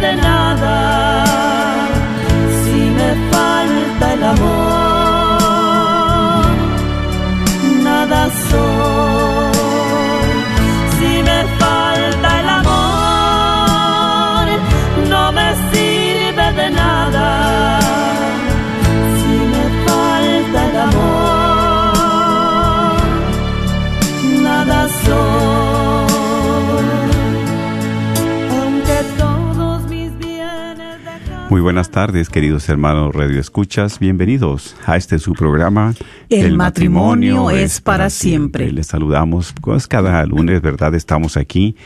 de nada. Si me falta el amor, nada soy. Muy buenas tardes, queridos hermanos Radio Escuchas. Bienvenidos a este su programa. El matrimonio es para siempre. Les saludamos pues, cada lunes, ¿verdad? Estamos aquí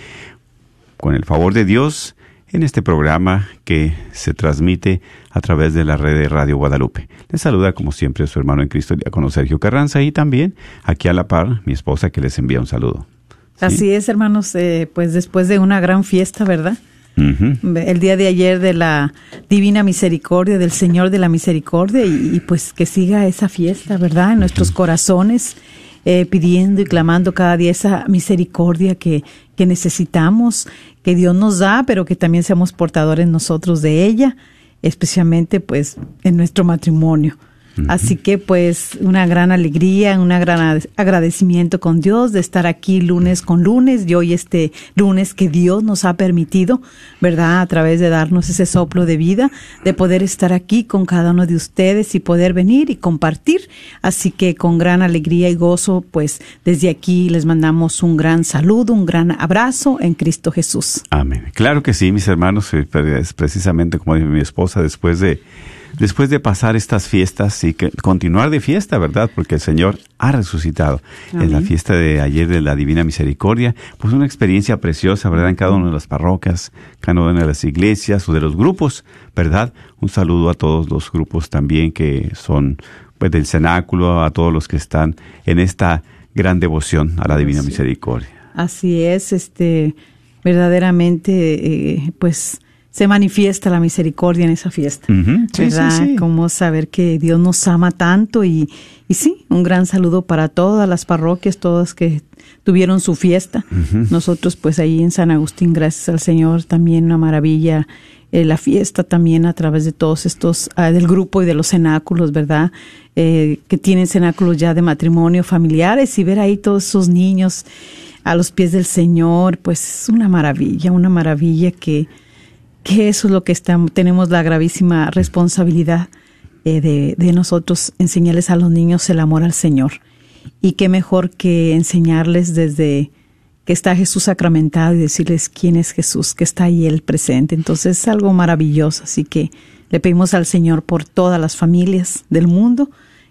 con el favor de Dios en este programa que se transmite a través de la red de Radio Guadalupe. Les saluda como siempre su hermano en Cristo, el diácono Sergio Carranza, y también aquí a la par mi esposa que les envía un saludo. ¿Sí? Así es, hermanos, eh, pues después de una gran fiesta, ¿verdad? El día de ayer de la Divina Misericordia, del Señor de la Misericordia, y, y pues que siga esa fiesta, ¿verdad? En nuestros corazones, eh, pidiendo y clamando cada día esa misericordia que, que necesitamos, que Dios nos da, pero que también seamos portadores nosotros de ella, especialmente pues en nuestro matrimonio. Así que pues una gran alegría, un gran agradecimiento con Dios de estar aquí lunes con lunes y hoy este lunes que Dios nos ha permitido, ¿verdad? A través de darnos ese soplo de vida, de poder estar aquí con cada uno de ustedes y poder venir y compartir. Así que con gran alegría y gozo, pues desde aquí les mandamos un gran saludo, un gran abrazo en Cristo Jesús. Amén. Claro que sí, mis hermanos, eh, precisamente como dice mi esposa, después de después de pasar estas fiestas y que continuar de fiesta, ¿verdad? Porque el Señor ha resucitado. En la fiesta de ayer de la Divina Misericordia, pues una experiencia preciosa, ¿verdad? En cada una de las parroquias, cada una de las iglesias o de los grupos, ¿verdad? Un saludo a todos los grupos también que son pues del cenáculo, a todos los que están en esta gran devoción a la Divina Misericordia. Así es, este, verdaderamente, eh, pues se manifiesta la misericordia en esa fiesta. Sí, ¿Verdad? sí, sí. Como saber que Dios nos ama tanto y, y sí, un gran saludo para todas las parroquias, todas que tuvieron su fiesta. Nosotros pues ahí en San Agustín, gracias al Señor, también una maravilla eh, la fiesta también a través de todos estos, ah, del grupo y de los cenáculos, ¿verdad? Eh, que tienen cenáculos ya de matrimonio familiares y ver ahí todos esos niños a los pies del Señor, pues es una maravilla, una maravilla que, que eso es lo que estamos, tenemos la gravísima responsabilidad eh, de, de nosotros enseñarles a los niños el amor al Señor. Y qué mejor que enseñarles desde que está Jesús sacramentado y decirles quién es Jesús, que está ahí Él presente. Entonces es algo maravilloso. Así que le pedimos al Señor por todas las familias del mundo,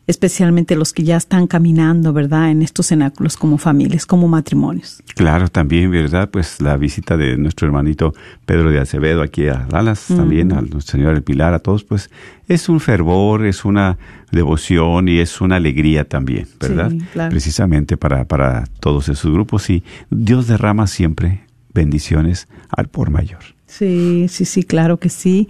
especialmente los que ya están caminando, ¿verdad?, en estos cenáculos como familias, como matrimonios. Claro, también, ¿verdad? Pues la visita de nuestro hermanito Pedro de Acevedo aquí a Dallas, también a nuestro Señor el Pilar, a todos, pues es un fervor, es una devoción y es una alegría también, ¿verdad? Sí, claro. Precisamente para, para todos esos grupos y Dios derrama siempre bendiciones al por mayor. Sí, sí, sí, claro que sí.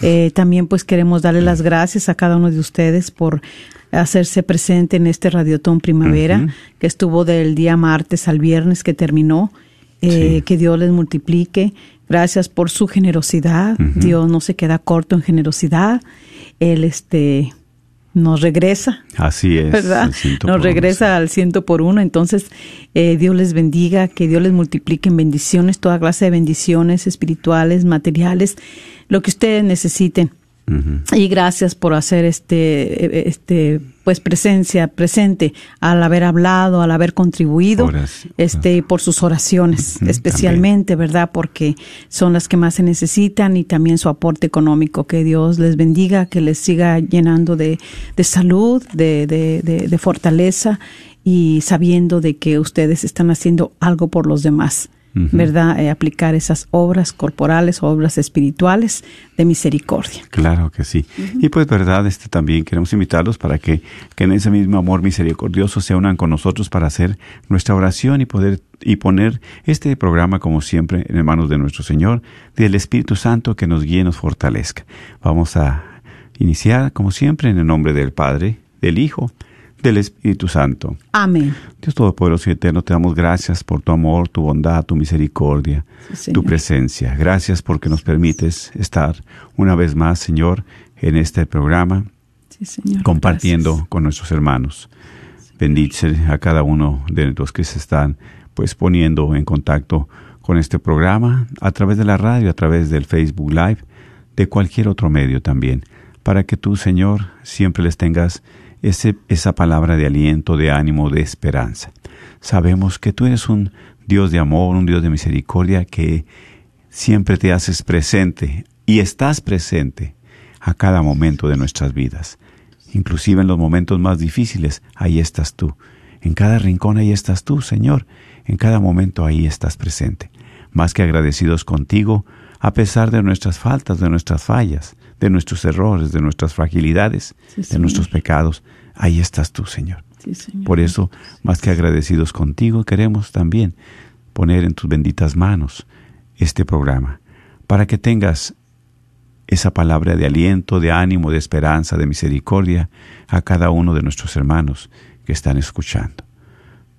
Eh, también pues queremos darle las gracias a cada uno de ustedes por hacerse presente en este Radiotón Primavera, que estuvo del día martes al viernes que terminó. Eh, Sí. Que Dios les multiplique. Gracias por su generosidad. Dios no se queda corto en generosidad. Él este nos regresa. Así es. ¿Verdad? Nos regresa al ciento por uno. Entonces, eh, Dios les bendiga, que Dios les multiplique en bendiciones, toda clase de bendiciones espirituales, materiales, lo que ustedes necesiten. Y gracias por hacer este, este, pues presencia, presente, al haber hablado, al haber contribuido, este, por sus oraciones, especialmente, ¿verdad? Porque son las que más se necesitan y también su aporte económico. Que Dios les bendiga, que les siga llenando de, de salud, de, de, de fortaleza y sabiendo de que ustedes están haciendo algo por los demás. ¿Verdad? Eh, aplicar esas obras corporales, obras espirituales de misericordia. Claro que sí. Y pues, ¿verdad? Este también queremos invitarlos para que, que en ese mismo amor misericordioso se unan con nosotros para hacer nuestra oración y poder y poner este programa como siempre en manos de nuestro Señor, del Espíritu Santo que nos guíe y nos fortalezca. Vamos a iniciar como siempre en el nombre del Padre, del Hijo, del Espíritu Santo. Amén. Dios Todopoderoso y Eterno, te damos gracias por tu amor, tu bondad, tu misericordia, tu presencia. Gracias porque nos permites estar una vez más, Señor, en este programa, compartiendo con nuestros hermanos. Bendice a cada uno de los que se están pues poniendo en contacto con este programa a través de la radio, a través del Facebook Live, de cualquier otro medio también, para que tú, Señor, siempre les tengas ese, esa palabra de aliento, de ánimo, de esperanza. Sabemos que tú eres un Dios de amor, un Dios de misericordia que siempre te haces presente y estás presente a cada momento de nuestras vidas. Inclusive en los momentos más difíciles, ahí estás tú. En cada rincón ahí estás tú, Señor. En cada momento ahí estás presente. Más que agradecidos contigo, a pesar de nuestras faltas, de nuestras fallas, de nuestros errores, de nuestras fragilidades, de nuestros pecados. Ahí estás tú, Señor. Por eso, más que agradecidos contigo, queremos también poner en tus benditas manos este programa, para que tengas esa palabra de aliento, de ánimo, de esperanza, de misericordia a cada uno de nuestros hermanos que están escuchando.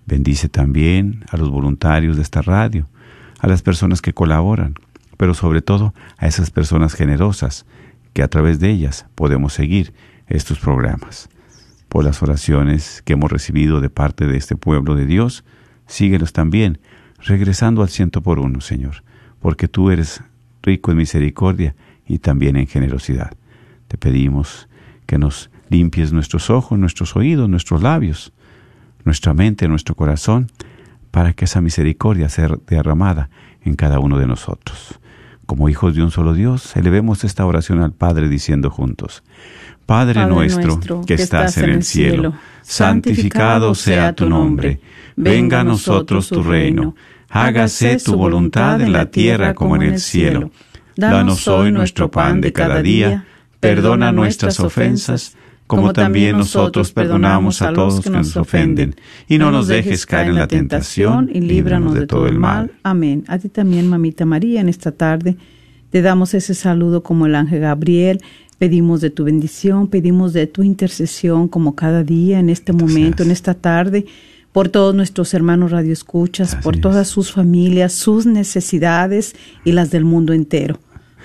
Bendice también a los voluntarios de esta radio, a las personas que colaboran, pero sobre todo a esas personas generosas que a través de ellas podemos seguir estos programas. Por las oraciones que hemos recibido de parte de este pueblo de Dios, síguelos también, regresando al ciento por uno, Señor, porque tú eres rico en misericordia y también en generosidad. Te pedimos que nos limpies nuestros ojos, nuestros oídos, nuestros labios, nuestra mente, nuestro corazón, para que esa misericordia sea derramada en cada uno de nosotros. Como hijos de un solo Dios, elevemos esta oración al Padre diciendo juntos, Padre, nuestro, que estás en el cielo, santificado sea tu nombre, venga a nosotros tu reino, hágase tu voluntad en la tierra como en el cielo. Danos hoy nuestro pan de cada día, perdona nuestras ofensas, como también nosotros perdonamos a todos que nos ofenden. Y no nos dejes caer en la tentación y líbranos de todo el mal. Amén. A ti también, mamita María, en esta tarde te damos ese saludo como el ángel Gabriel. Pedimos de tu bendición, pedimos de tu intercesión como cada día, en este momento, en esta tarde, por todos nuestros hermanos radioescuchas, por todas sus familias, sus necesidades y las del mundo entero.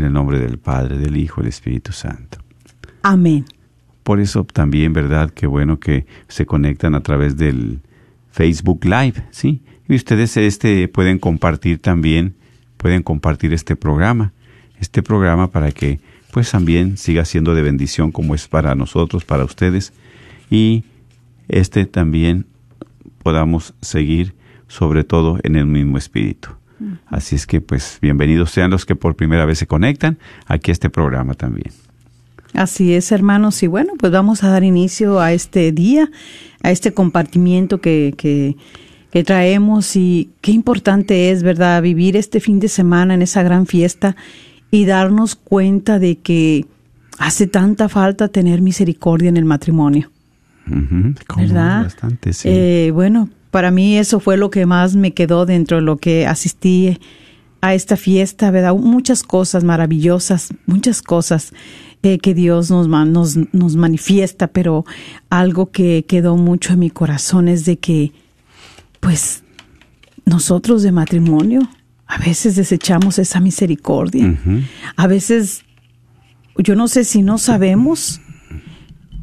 En el nombre del Padre, del Hijo y del Espíritu Santo. Amén. Por eso también, ¿verdad? Qué bueno que se conectan a través del Facebook Live, ¿sí? Y ustedes este pueden compartir también, pueden compartir este programa, este programa para que pues también siga siendo de bendición como es para nosotros, para ustedes y este también podamos seguir sobre todo en el mismo espíritu. Así es que pues bienvenidos sean los que por primera vez se conectan aquí a este programa también. Así es, hermanos, y bueno, pues vamos a dar inicio a este día, a este compartimiento que, que, que traemos y qué importante es, ¿verdad?, vivir este fin de semana en esa gran fiesta y darnos cuenta de que hace tanta falta tener misericordia en el matrimonio. ¿verdad? Bastante, sí. Eh, bueno, para mí eso fue lo que más me quedó dentro de lo que asistí a esta fiesta, ¿verdad? Muchas cosas maravillosas, muchas cosas eh, que Dios nos, nos, nos manifiesta, pero algo que quedó mucho en mi corazón es de que, pues, nosotros de matrimonio a veces desechamos esa misericordia. A veces, yo no sé si no sabemos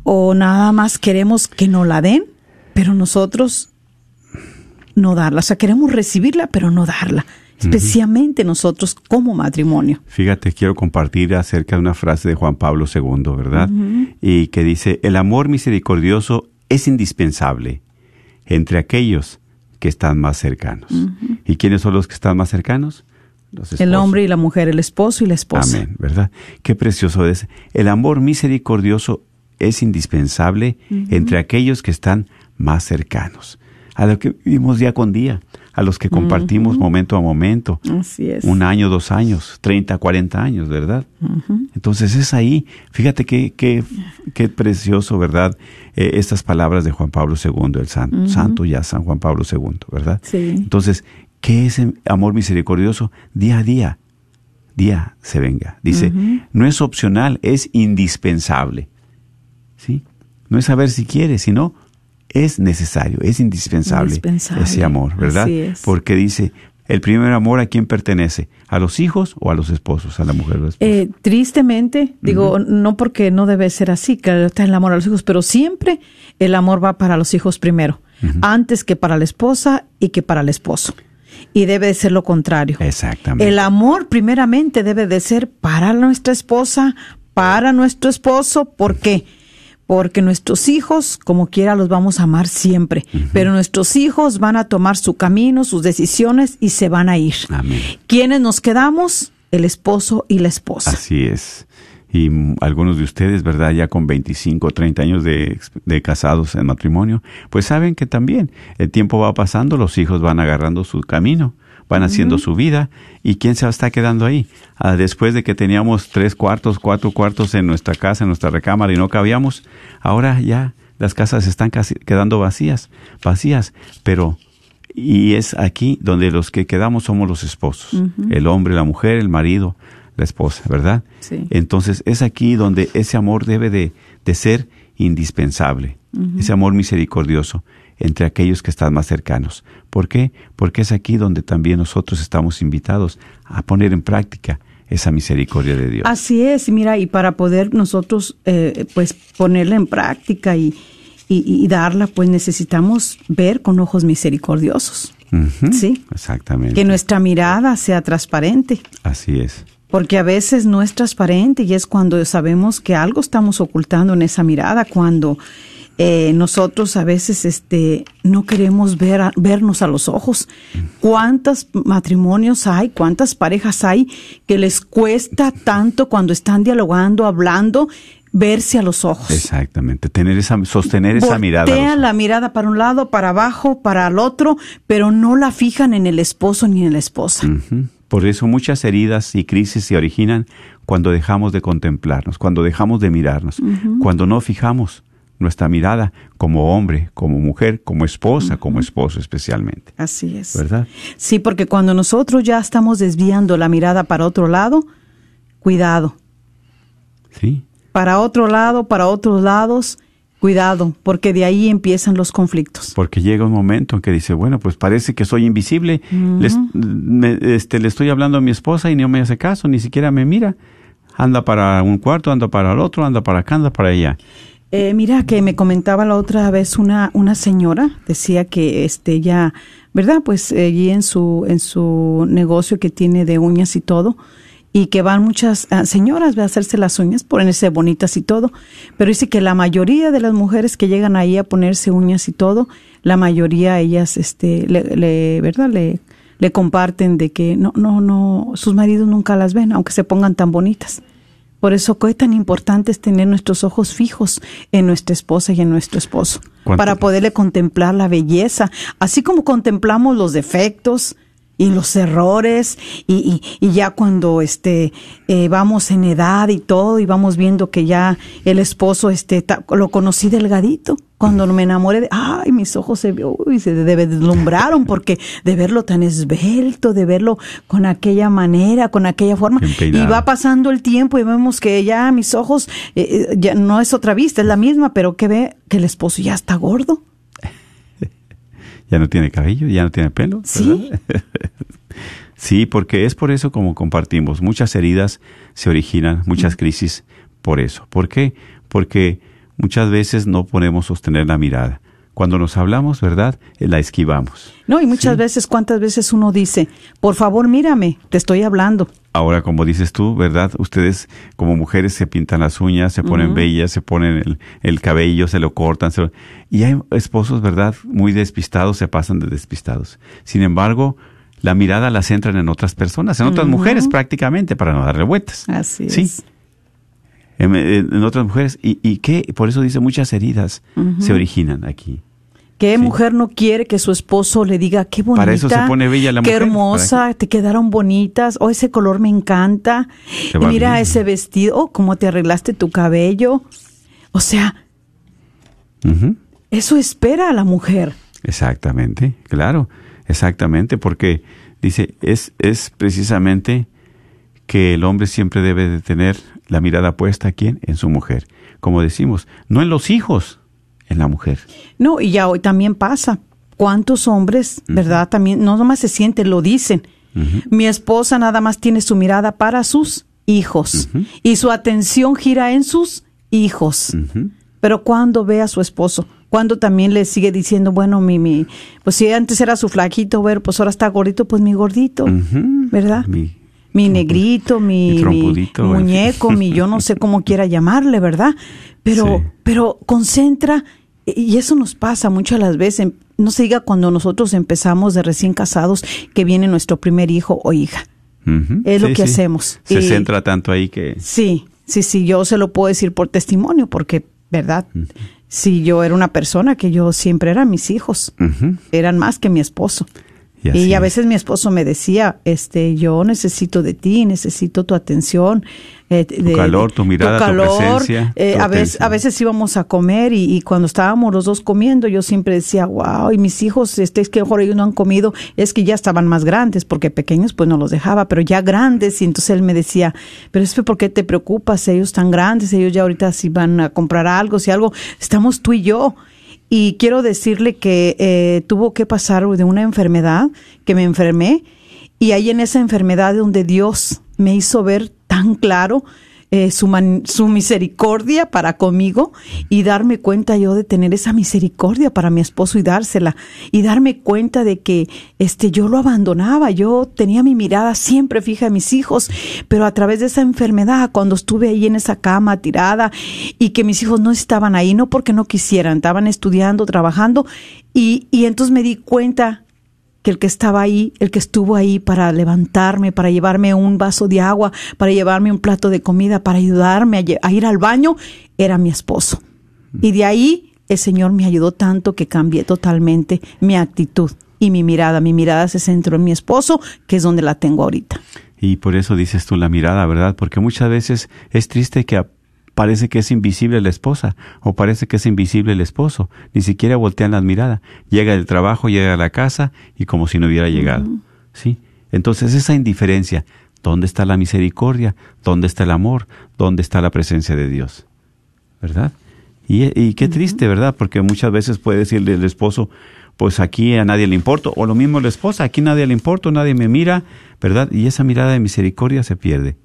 o nada más queremos que nos la den, pero nosotros no darla. O sea, queremos recibirla, pero no darla. Especialmente nosotros como matrimonio. Fíjate, quiero compartir acerca de una frase de Juan Pablo II, ¿verdad? Y que dice, el amor misericordioso es indispensable entre aquellos que están más cercanos. ¿Y quiénes son los que están más cercanos? Los El hombre y la mujer, el esposo y la esposa. Amén, ¿verdad? Qué precioso es. El amor misericordioso es indispensable entre aquellos que están más cercanos, a los que vivimos día con día, a los que compartimos momento a momento, Así es. un año, dos años, 30, 40 años, ¿verdad? Entonces es ahí, fíjate qué, qué, qué precioso, ¿verdad? Eh, estas palabras de Juan Pablo II, el santo, santo ya San Juan Pablo II, ¿verdad? Sí. Entonces, ¿qué es el amor misericordioso? Día a día, día se venga. Dice, no es opcional, es indispensable. ¿Sí? No es saber si quieres, sino es necesario, es indispensable, Indispensable. ese amor, ¿verdad? Así es. Porque dice, el primer amor a quién pertenece, a los hijos o a los esposos, a la mujer o. Eh, tristemente, digo, no porque no debe ser así, que está el amor a los hijos, pero siempre el amor va para los hijos primero, antes que para la esposa y que para el esposo. Y debe de ser lo contrario. Exactamente. El amor primeramente debe de ser para nuestra esposa, para nuestro esposo. ¿Por qué? Porque nuestros hijos, como quiera, los vamos a amar siempre. Pero nuestros hijos van a tomar su camino, sus decisiones y se van a ir. Amén. ¿Quiénes nos quedamos? El esposo y la esposa. Así es. Y algunos de ustedes, ¿verdad? Ya con 25, 30 años de casados en matrimonio, pues saben que también el tiempo va pasando, los hijos van agarrando su camino, van haciendo su vida, y ¿quién se está quedando ahí? Ah, después de que teníamos tres cuartos, cuatro cuartos en nuestra casa, en nuestra recámara y no cabíamos, ahora ya las casas están casi quedando vacías, vacías, pero y es aquí donde los que quedamos somos los esposos, el hombre, la mujer, el marido, la esposa, ¿verdad? Sí. Entonces es aquí donde ese amor debe de, de ser indispensable, ese amor misericordioso entre aquellos que están más cercanos. ¿Por qué? Porque es aquí donde también nosotros estamos invitados a poner en práctica esa misericordia de Dios. Así es, mira, y para poder nosotros eh, pues ponerla en práctica y, y, y darla, pues necesitamos ver con ojos misericordiosos. Sí. Exactamente. Que nuestra mirada sea transparente, Así es. porque a veces no es transparente y es cuando sabemos que algo estamos ocultando en esa mirada, cuando eh, nosotros a veces este, no queremos ver a- vernos a los ojos. ¿Cuántos matrimonios hay, cuántas parejas hay que les cuesta tanto cuando están dialogando, hablando, verse a los ojos? Exactamente. Tener esa, sostener esa mirada. Voltean la mirada para un lado, para abajo, para el otro, pero no la fijan en el esposo ni en la esposa. Por eso muchas heridas y crisis se originan cuando dejamos de contemplarnos, cuando dejamos de mirarnos, cuando no fijamos nuestra mirada como hombre, como mujer, como esposa, como esposo especialmente. Así es. ¿Verdad? Sí, porque cuando nosotros ya estamos desviando la mirada para otro lado, cuidado. Sí. Para otro lado, para otros lados, cuidado, porque de ahí empiezan los conflictos. Porque llega un momento en que dice, bueno, pues parece que soy invisible, Les- me- este, le estoy hablando a mi esposa y no me hace caso, ni siquiera me mira. Anda para un cuarto, anda para el otro, anda para acá, anda para allá. Eh, mira que me comentaba la otra vez una una señora decía que este ya verdad pues eh, allí en su en su negocio que tiene de uñas y todo y que van muchas ah, señoras a hacerse las uñas ponerse bonitas y todo pero dice que la mayoría de las mujeres que llegan ahí a ponerse uñas y todo la mayoría ellas este le, le- verdad le le comparten de que no no no sus maridos nunca las ven aunque se pongan tan bonitas por eso qué tan importante es tener nuestros ojos fijos en nuestra esposa y en nuestro esposo, ¿Cuánto? para poderle contemplar la belleza, así como contemplamos los defectos y los errores y, y- y ya cuando este eh, vamos en edad y todo y vamos viendo que ya el esposo este ta- lo conocí delgadito Cuando me enamoré de, ay, mis ojos se, uy, se deslumbraron porque de verlo tan esbelto, de verlo con aquella manera, con aquella forma. Y va pasando el tiempo y vemos que ya mis ojos, eh, eh, ya no es otra vista, es la misma, pero que ve que el esposo ya está gordo. Ya no tiene cabello, ya no tiene pelo. Sí. sí, porque es por eso como compartimos. Muchas heridas se originan, muchas crisis por eso. ¿Por qué? Porque muchas veces no podemos sostener la mirada. Cuando nos hablamos, ¿verdad? Eh, La esquivamos. No, y muchas veces, ¿cuántas veces uno dice, por favor, mírame, te estoy hablando? Ahora, como dices tú, ¿verdad? Ustedes como mujeres se pintan las uñas, se ponen bellas, se ponen el, el cabello, se lo cortan. se lo- Y hay esposos, ¿verdad? Muy despistados, se pasan de despistados. Sin embargo, la mirada la centran en otras personas, en otras mujeres prácticamente, para no darle vueltas. Así Sí. es. En, en otras mujeres. ¿Y, y qué? Por eso dice, muchas heridas se originan aquí. ¿Qué Sí. mujer no quiere que su esposo le diga qué bonita? Para eso se pone bella la Qué mujer, hermosa, ¿para te quedaron bonitas, o ese color me encanta. Y mira bien. ese vestido, oh, cómo te arreglaste tu cabello. O sea, eso espera a la mujer. Exactamente, claro, exactamente, porque dice, es, es precisamente que el hombre siempre debe de tener la mirada puesta aquí en su mujer. Como decimos, no en los hijos, en la mujer. No, y ya hoy también pasa. ¿Cuántos hombres, verdad? También, no nomás se sienten, lo dicen. Mi esposa nada más tiene su mirada para sus hijos y su atención gira en sus hijos. Pero cuando ve a su esposo, cuando también le sigue diciendo, bueno, mi, mi, pues si antes era su flaquito, ver, pues ahora está gordito, pues mi gordito. ¿verdad? Mi- Mi negrito, mi, muñeco, mi yo no sé cómo quiera llamarle, ¿verdad? Pero, Sí. pero concentra, y eso nos pasa muchas las veces, no se diga cuando nosotros empezamos de recién casados que viene nuestro primer hijo o hija. Es lo que sí. hacemos. Se Y- centra tanto ahí que... Sí, sí, sí, yo se lo puedo decir por testimonio, porque, ¿verdad? Si yo era una persona que yo siempre eran mis hijos, eran más que mi esposo. Y a es. veces mi esposo me decía, este, yo necesito de ti, necesito tu atención, eh, de- calor, tu mirada, tu calor. presencia, Eh, tu a veces, a veces íbamos a comer y, y cuando estábamos los dos comiendo, yo siempre decía, wow, y mis hijos, este, es que mejor ellos no han comido, es que ya estaban más grandes, porque pequeños pues no los dejaba, pero ya grandes, y entonces él me decía, pero es que ¿por qué te preocupas? Ellos están grandes, ellos ya ahorita si van a comprar algo, si algo, estamos tú y yo. Y quiero decirle que eh, tuvo que pasar de una enfermedad, que me enfermé, y ahí en esa enfermedad donde Dios me hizo ver tan claro eh, su, man- su misericordia para conmigo y darme cuenta yo de tener esa misericordia para mi esposo y dársela y darme cuenta de que este yo lo abandonaba, yo tenía mi mirada siempre fija en mis hijos, pero a través de esa enfermedad, cuando estuve ahí en esa cama tirada y que mis hijos no estaban ahí, no porque no quisieran, estaban estudiando, trabajando y, y entonces me di cuenta que el que estaba ahí, el que estuvo ahí para levantarme, para llevarme un vaso de agua, para llevarme un plato de comida, para ayudarme a, a ir al baño, era mi esposo. Y de ahí el Señor me ayudó tanto que cambié totalmente mi actitud y mi mirada. Mi mirada se centró en mi esposo, que es donde la tengo ahorita. Y por eso dices tú la mirada, ¿verdad? Porque muchas veces es triste que a- parece que es invisible la esposa o parece que es invisible el esposo. Ni siquiera voltean las miradas. Llega del trabajo, llega a la casa y como si no hubiera llegado. ¿Sí? Entonces esa indiferencia, ¿dónde está la misericordia? ¿Dónde está el amor? ¿Dónde está la presencia de Dios? ¿Verdad? Y, y qué triste, ¿verdad? Porque muchas veces puede decirle el esposo, pues aquí a nadie le importa, o lo mismo la esposa, aquí nadie le importa, nadie me mira, ¿verdad? Y esa mirada de misericordia se pierde.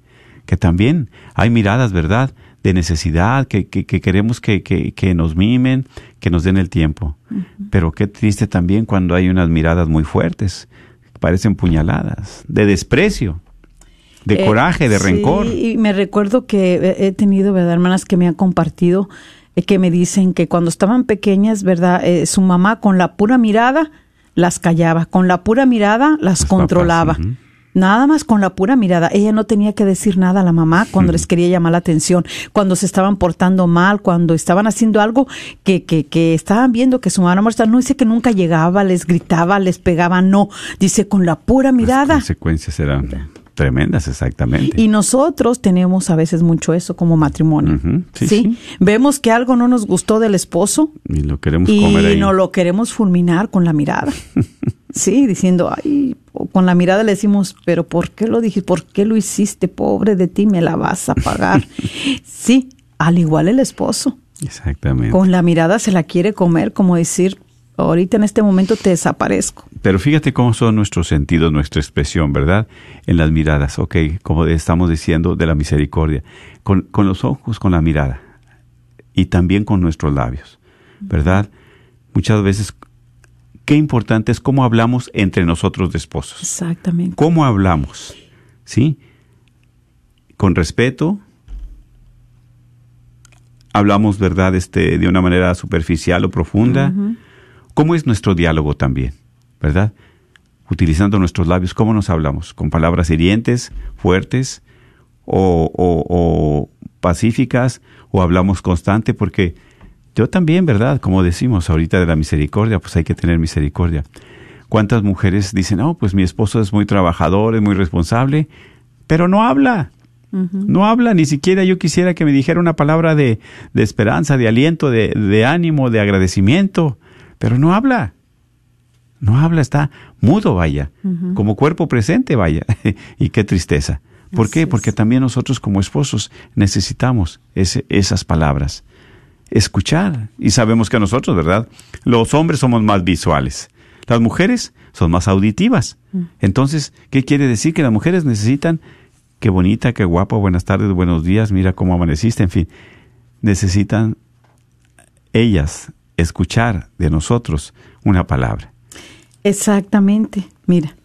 Que también hay miradas, ¿verdad? De necesidad, que, que, que queremos que, que, que nos mimen, que nos den el tiempo. Pero qué triste también cuando hay unas miradas muy fuertes, que parecen puñaladas, de desprecio, de Eh, coraje, de sí, rencor. Y me recuerdo que he tenido, ¿verdad? Hermanas que me han compartido, eh, que me dicen que cuando estaban pequeñas, ¿verdad? Eh, su mamá con la pura mirada las callaba, con la pura mirada las Los papás, controlaba. Nada más con la pura mirada. Ella no tenía que decir nada a la mamá cuando les quería llamar la atención, cuando se estaban portando mal, cuando estaban haciendo algo que, que, que estaban viendo que su mamá no molestaba. No dice que nunca llegaba, les gritaba, les pegaba, no. Dice con la pura Las mirada. consecuencias serán Tremendas, exactamente. Y nosotros tenemos a veces mucho eso como matrimonio. Sí, sí, sí. Vemos que algo no nos gustó del esposo y lo queremos y comer ahí. no lo queremos fulminar con la mirada. sí, diciendo, ay, con la mirada le decimos, pero ¿por qué lo dijiste? ¿Por qué lo hiciste? Pobre de ti, me la vas a pagar. sí, al igual el esposo. Exactamente. Con la mirada se la quiere comer, como decir, ahorita en este momento te desaparezco. Pero fíjate cómo son nuestros sentidos, nuestra expresión, ¿verdad? En las miradas, ok, como estamos diciendo de la misericordia, con, con los ojos, con la mirada, y también con nuestros labios, ¿verdad? Muchas veces, qué importante es cómo hablamos entre nosotros de esposos. Exactamente. ¿Cómo hablamos? ¿Sí? Con respeto. Hablamos, ¿verdad? Este, de una manera superficial o profunda. ¿Cómo es nuestro diálogo también? ¿Verdad? Utilizando nuestros labios, ¿cómo nos hablamos? ¿Con palabras hirientes, fuertes o, o- o pacíficas? ¿O hablamos constante? Porque yo también, ¿verdad? Como decimos ahorita de la misericordia, pues hay que tener misericordia. ¿Cuántas mujeres dicen, oh, pues mi esposo es muy trabajador, es muy responsable, pero no habla? No habla, ni siquiera yo quisiera que me dijera una palabra de, de esperanza, de aliento, de, de ánimo, de agradecimiento, pero no habla. No habla, está mudo, vaya, como cuerpo presente, vaya. y qué tristeza. ¿Por Así qué? es. Porque también nosotros como esposos necesitamos ese- esas palabras. Escuchar. Y sabemos que nosotros, ¿verdad? Los hombres somos más visuales. Las mujeres son más auditivas. Entonces, ¿qué quiere decir? Que las mujeres necesitan, qué bonita, qué guapa, buenas tardes, buenos días, mira cómo amaneciste, en fin. Necesitan ellas escuchar de nosotros una palabra. Exactamente. Mira,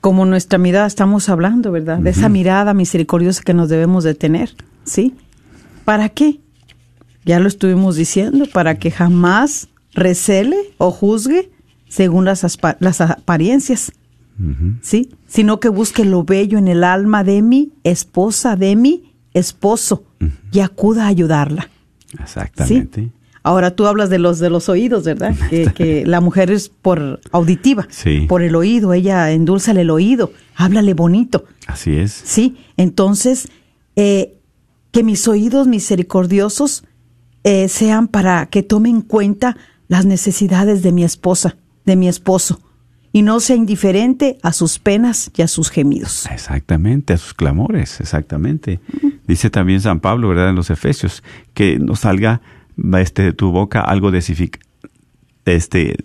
como nuestra mirada estamos hablando, ¿verdad? De esa mirada misericordiosa que nos debemos de tener, ¿sí? ¿Para qué? Ya lo estuvimos diciendo, para que jamás recele o juzgue según las, aspa- las apariencias, ¿sí? Sino que busque lo bello en el alma de mi esposa, de mi esposo, y acuda a ayudarla. Exactamente. ¿sí? Ahora tú hablas de los de los oídos, ¿verdad? Que, que la mujer es por auditiva, Sí. por el oído, ella endulzale el oído, háblale bonito, Así es. ¿sí? Entonces, eh, que mis oídos misericordiosos eh, sean para que tome en cuenta las necesidades de mi esposa, de mi esposo, y no sea indiferente a sus penas y a sus gemidos. Exactamente, a sus clamores, exactamente. Dice también San Pablo, ¿verdad? En los Efesios, que no salga este, de tu boca algo de este,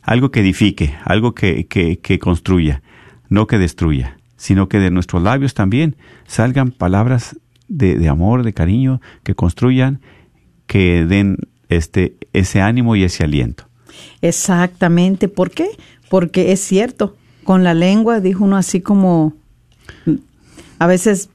algo que edifique, algo que, que, que construya, no que destruya, sino que de nuestros labios también salgan palabras de amor, de cariño, que construyan, que den este, ese ánimo y ese aliento. Exactamente. ¿Por qué? Porque es cierto, con la lengua, dijo uno así como, a veces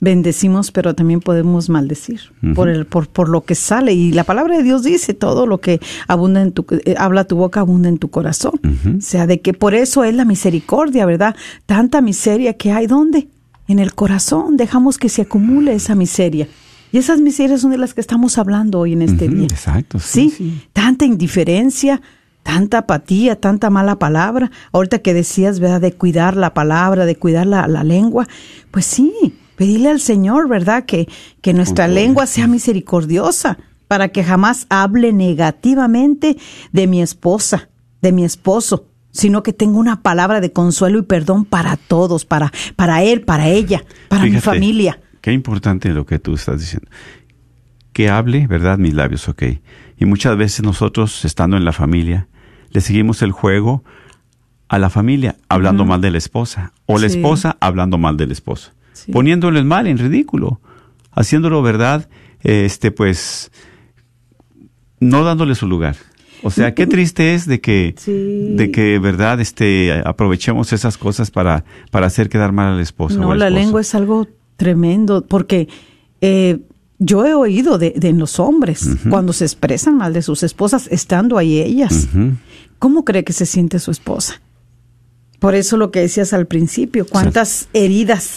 bendecimos, pero también podemos maldecir por, el, por, por lo que sale. Y la palabra de Dios dice, todo lo que abunda en tu, eh, habla tu boca, abunda en tu corazón. O sea, de que por eso es la misericordia, ¿verdad? Tanta miseria que hay, ¿dónde? En el corazón. Dejamos que se acumule esa miseria. Y esas miserias son de las que estamos hablando hoy en este día. exacto, sí, sí, sí. tanta indiferencia, tanta apatía, tanta mala palabra. Ahorita que decías, ¿verdad? De cuidar la palabra, de cuidar la, la lengua. Pues sí, pedirle al Señor, ¿verdad? Que, que nuestra lengua sea misericordiosa para que jamás hable negativamente de mi esposa, de mi esposo, sino que tenga una palabra de consuelo y perdón para todos, para, para él, para ella, para mi familia. Qué importante lo que tú estás diciendo. Que hable, ¿verdad? Mis labios, ok. Y muchas veces nosotros, estando en la familia, le seguimos el juego a la familia, hablando mal de la esposa, o la Sí. esposa hablando mal del esposo, Sí. poniéndoles mal, en ridículo, haciéndolo, ¿verdad? Este, pues, no dándole su lugar. O sea, qué triste es de que, Sí. de que, ¿verdad? Este, aprovechemos esas cosas para, para hacer quedar mal al esposo. o No, al la esposo. lengua es algo tremendo, porque eh, yo he oído de, los hombres cuando se expresan mal de sus esposas, estando ahí ellas. ¿Cómo cree que se siente su esposa? Por eso lo que decías al principio, cuántas heridas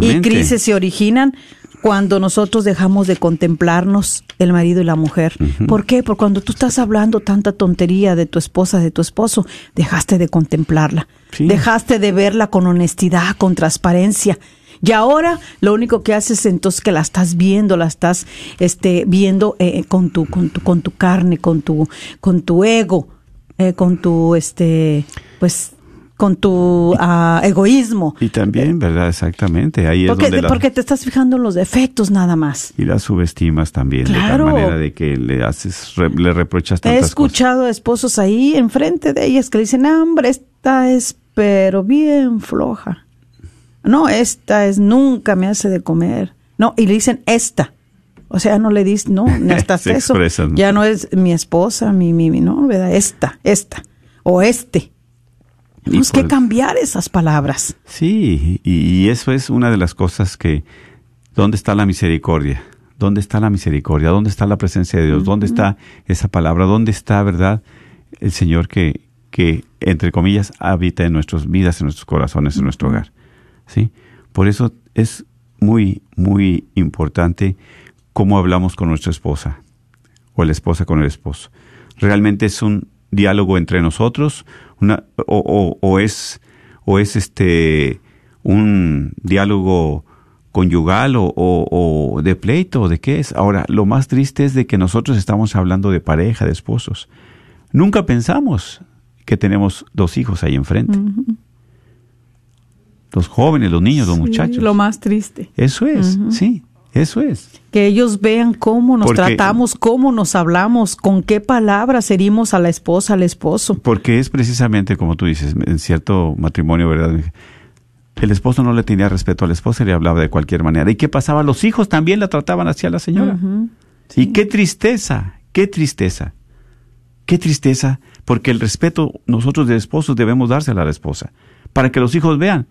y crisis se originan cuando nosotros dejamos de contemplarnos el marido y la mujer. ¿Por qué? Porque cuando tú estás hablando tanta tontería de tu esposa, de tu esposo, dejaste de contemplarla. Sí. Dejaste de verla con honestidad, con transparencia. Y ahora lo único que haces entonces que la estás viendo, la estás este, viendo eh, con, tu, con, tu, con tu carne, con tu, con tu ego, eh, con tu, este, pues, con tu ah, egoísmo. Y también, ¿verdad? Exactamente. Ahí es Porque, donde la- porque te estás fijando en los defectos nada más. y las subestimas también de tal manera de que le haces re- le reprochas He tantas cosas. escuchado a esposos ahí enfrente de ellas que le dicen, "Ah, hombre, esta es pero bien floja. No, esta es nunca me hace de comer. No, y le dicen esta. O sea, no le dicen, no, no estás eso. expresan. Ya no es mi esposa, mi, mi, mi, no, ¿verdad? Esta, esta. O este. Tenemos que cambiar esas palabras. Sí, y, y eso es una de las cosas que, ¿dónde está la misericordia? ¿Dónde está la misericordia? ¿Dónde está la presencia de Dios? ¿Dónde está esa palabra? ¿Dónde está, verdad, el Señor que, que, entre comillas, habita en nuestras vidas, en nuestros corazones, en nuestro hogar? ¿Sí? Por eso es muy, muy importante cómo hablamos con nuestra esposa o la esposa con el esposo. Realmente es un diálogo entre nosotros, una, o, es, o es este un diálogo conyugal o, o- o de pleito o de qué es. Ahora, lo más triste es de que nosotros estamos hablando de pareja, de esposos. Nunca pensamos que tenemos dos hijos ahí enfrente. Los jóvenes, los niños, los Sí, muchachos. Lo más triste. Eso es, sí, eso es. Que ellos vean cómo nos Porque- tratamos, cómo nos hablamos, con qué palabras herimos a la esposa, al esposo. Porque es precisamente como tú dices, en cierto matrimonio, ¿verdad? El esposo no le tenía respeto a la esposa y le hablaba de cualquier manera. ¿Y qué pasaba? Los hijos también la trataban así a la señora. Y qué tristeza, qué tristeza, qué tristeza, porque el respeto nosotros de esposos debemos dárselo a la esposa, para que los hijos vean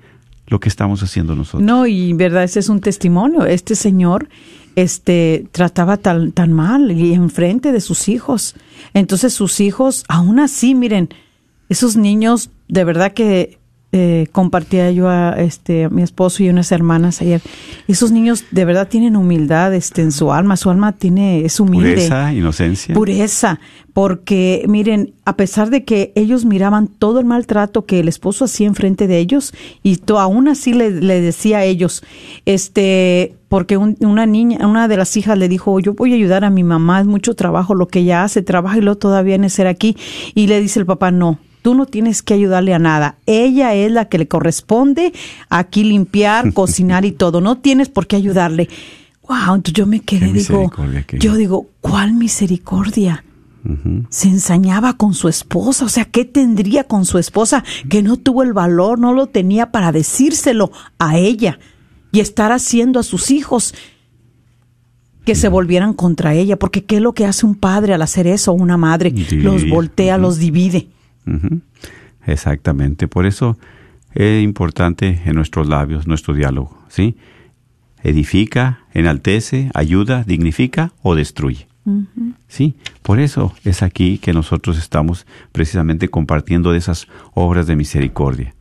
lo que estamos haciendo nosotros. No, y verdad, ese es un testimonio. Este señor este trataba tan, tan mal y enfrente de sus hijos. Entonces sus hijos, aún así, miren, esos niños, de verdad que eh, compartía yo a este a mi esposo y unas hermanas ayer. Esos niños de verdad tienen humildad este en su alma, su alma tiene es humilde. Pureza, inocencia. Pureza, porque miren, a pesar de que ellos miraban todo el maltrato que el esposo hacía enfrente de ellos, y to- aún así le, le decía a ellos, este, porque un- una niña, una de las hijas le dijo, yo voy a ayudar a mi mamá, es mucho trabajo lo que ella hace, trabaja y luego todavía a ser aquí, y le dice el papá, no. Tú no tienes que ayudarle a nada. Ella es la que le corresponde aquí limpiar, cocinar y todo. No tienes por qué ayudarle. Wow, entonces yo me quedé, digo, que- yo digo, ¿cuál misericordia? Se ensañaba con su esposa, o sea, ¿qué tendría con su esposa que no tuvo el valor, no lo tenía para decírselo a ella y estar haciendo a sus hijos que se volvieran contra ella? Porque ¿qué es lo que hace un padre al hacer eso, una madre? Los voltea, los divide. Exactamente. Por eso es importante en nuestros labios nuestro diálogo, ¿sí? Edifica, enaltece, ayuda, dignifica o destruye. Sí, por eso es aquí que nosotros estamos precisamente compartiendo de esas obras de misericordia.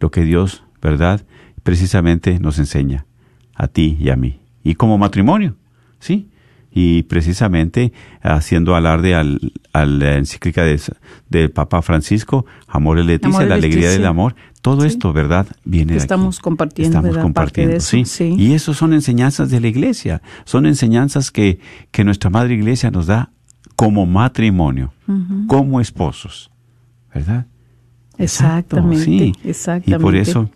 Lo que Dios, ¿verdad? Precisamente nos enseña a ti y a mí. Y como matrimonio, ¿sí? Y precisamente haciendo alarde al, a la encíclica de- del Papa Francisco, Amor y Leticia, Amor y la alegría Leticia. del amor. Todo Sí. esto, ¿verdad? Viene de aquí. estamos compartiendo, Estamos compartiendo, de eso, sí. sí. Y eso son enseñanzas de la iglesia. Son enseñanzas que, que nuestra Madre Iglesia nos da como matrimonio, como esposos, ¿verdad? Exacto, Exactamente, sí. exactamente. Y por eso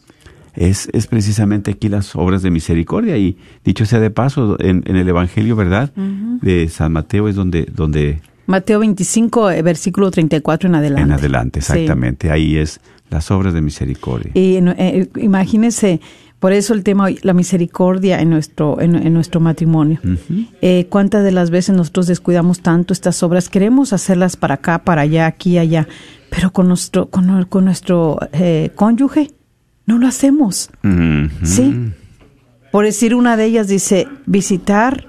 es, es precisamente aquí las obras de misericordia. Y dicho sea de paso, en, en el Evangelio, ¿verdad? De San Mateo es donde, donde Mateo 25, eh, versículo 34 en adelante. en adelante, Sí. exactamente. Ahí es las obras de misericordia. Y eh, imagínense, por eso el tema la misericordia en nuestro, en, en nuestro matrimonio. Eh, ¿Cuántas de las veces nosotros descuidamos tanto estas obras? Queremos hacerlas para acá, para allá, aquí, allá, pero con nuestro, con, con nuestro eh, cónyuge no lo hacemos. Sí. Por decir una de ellas dice, visitar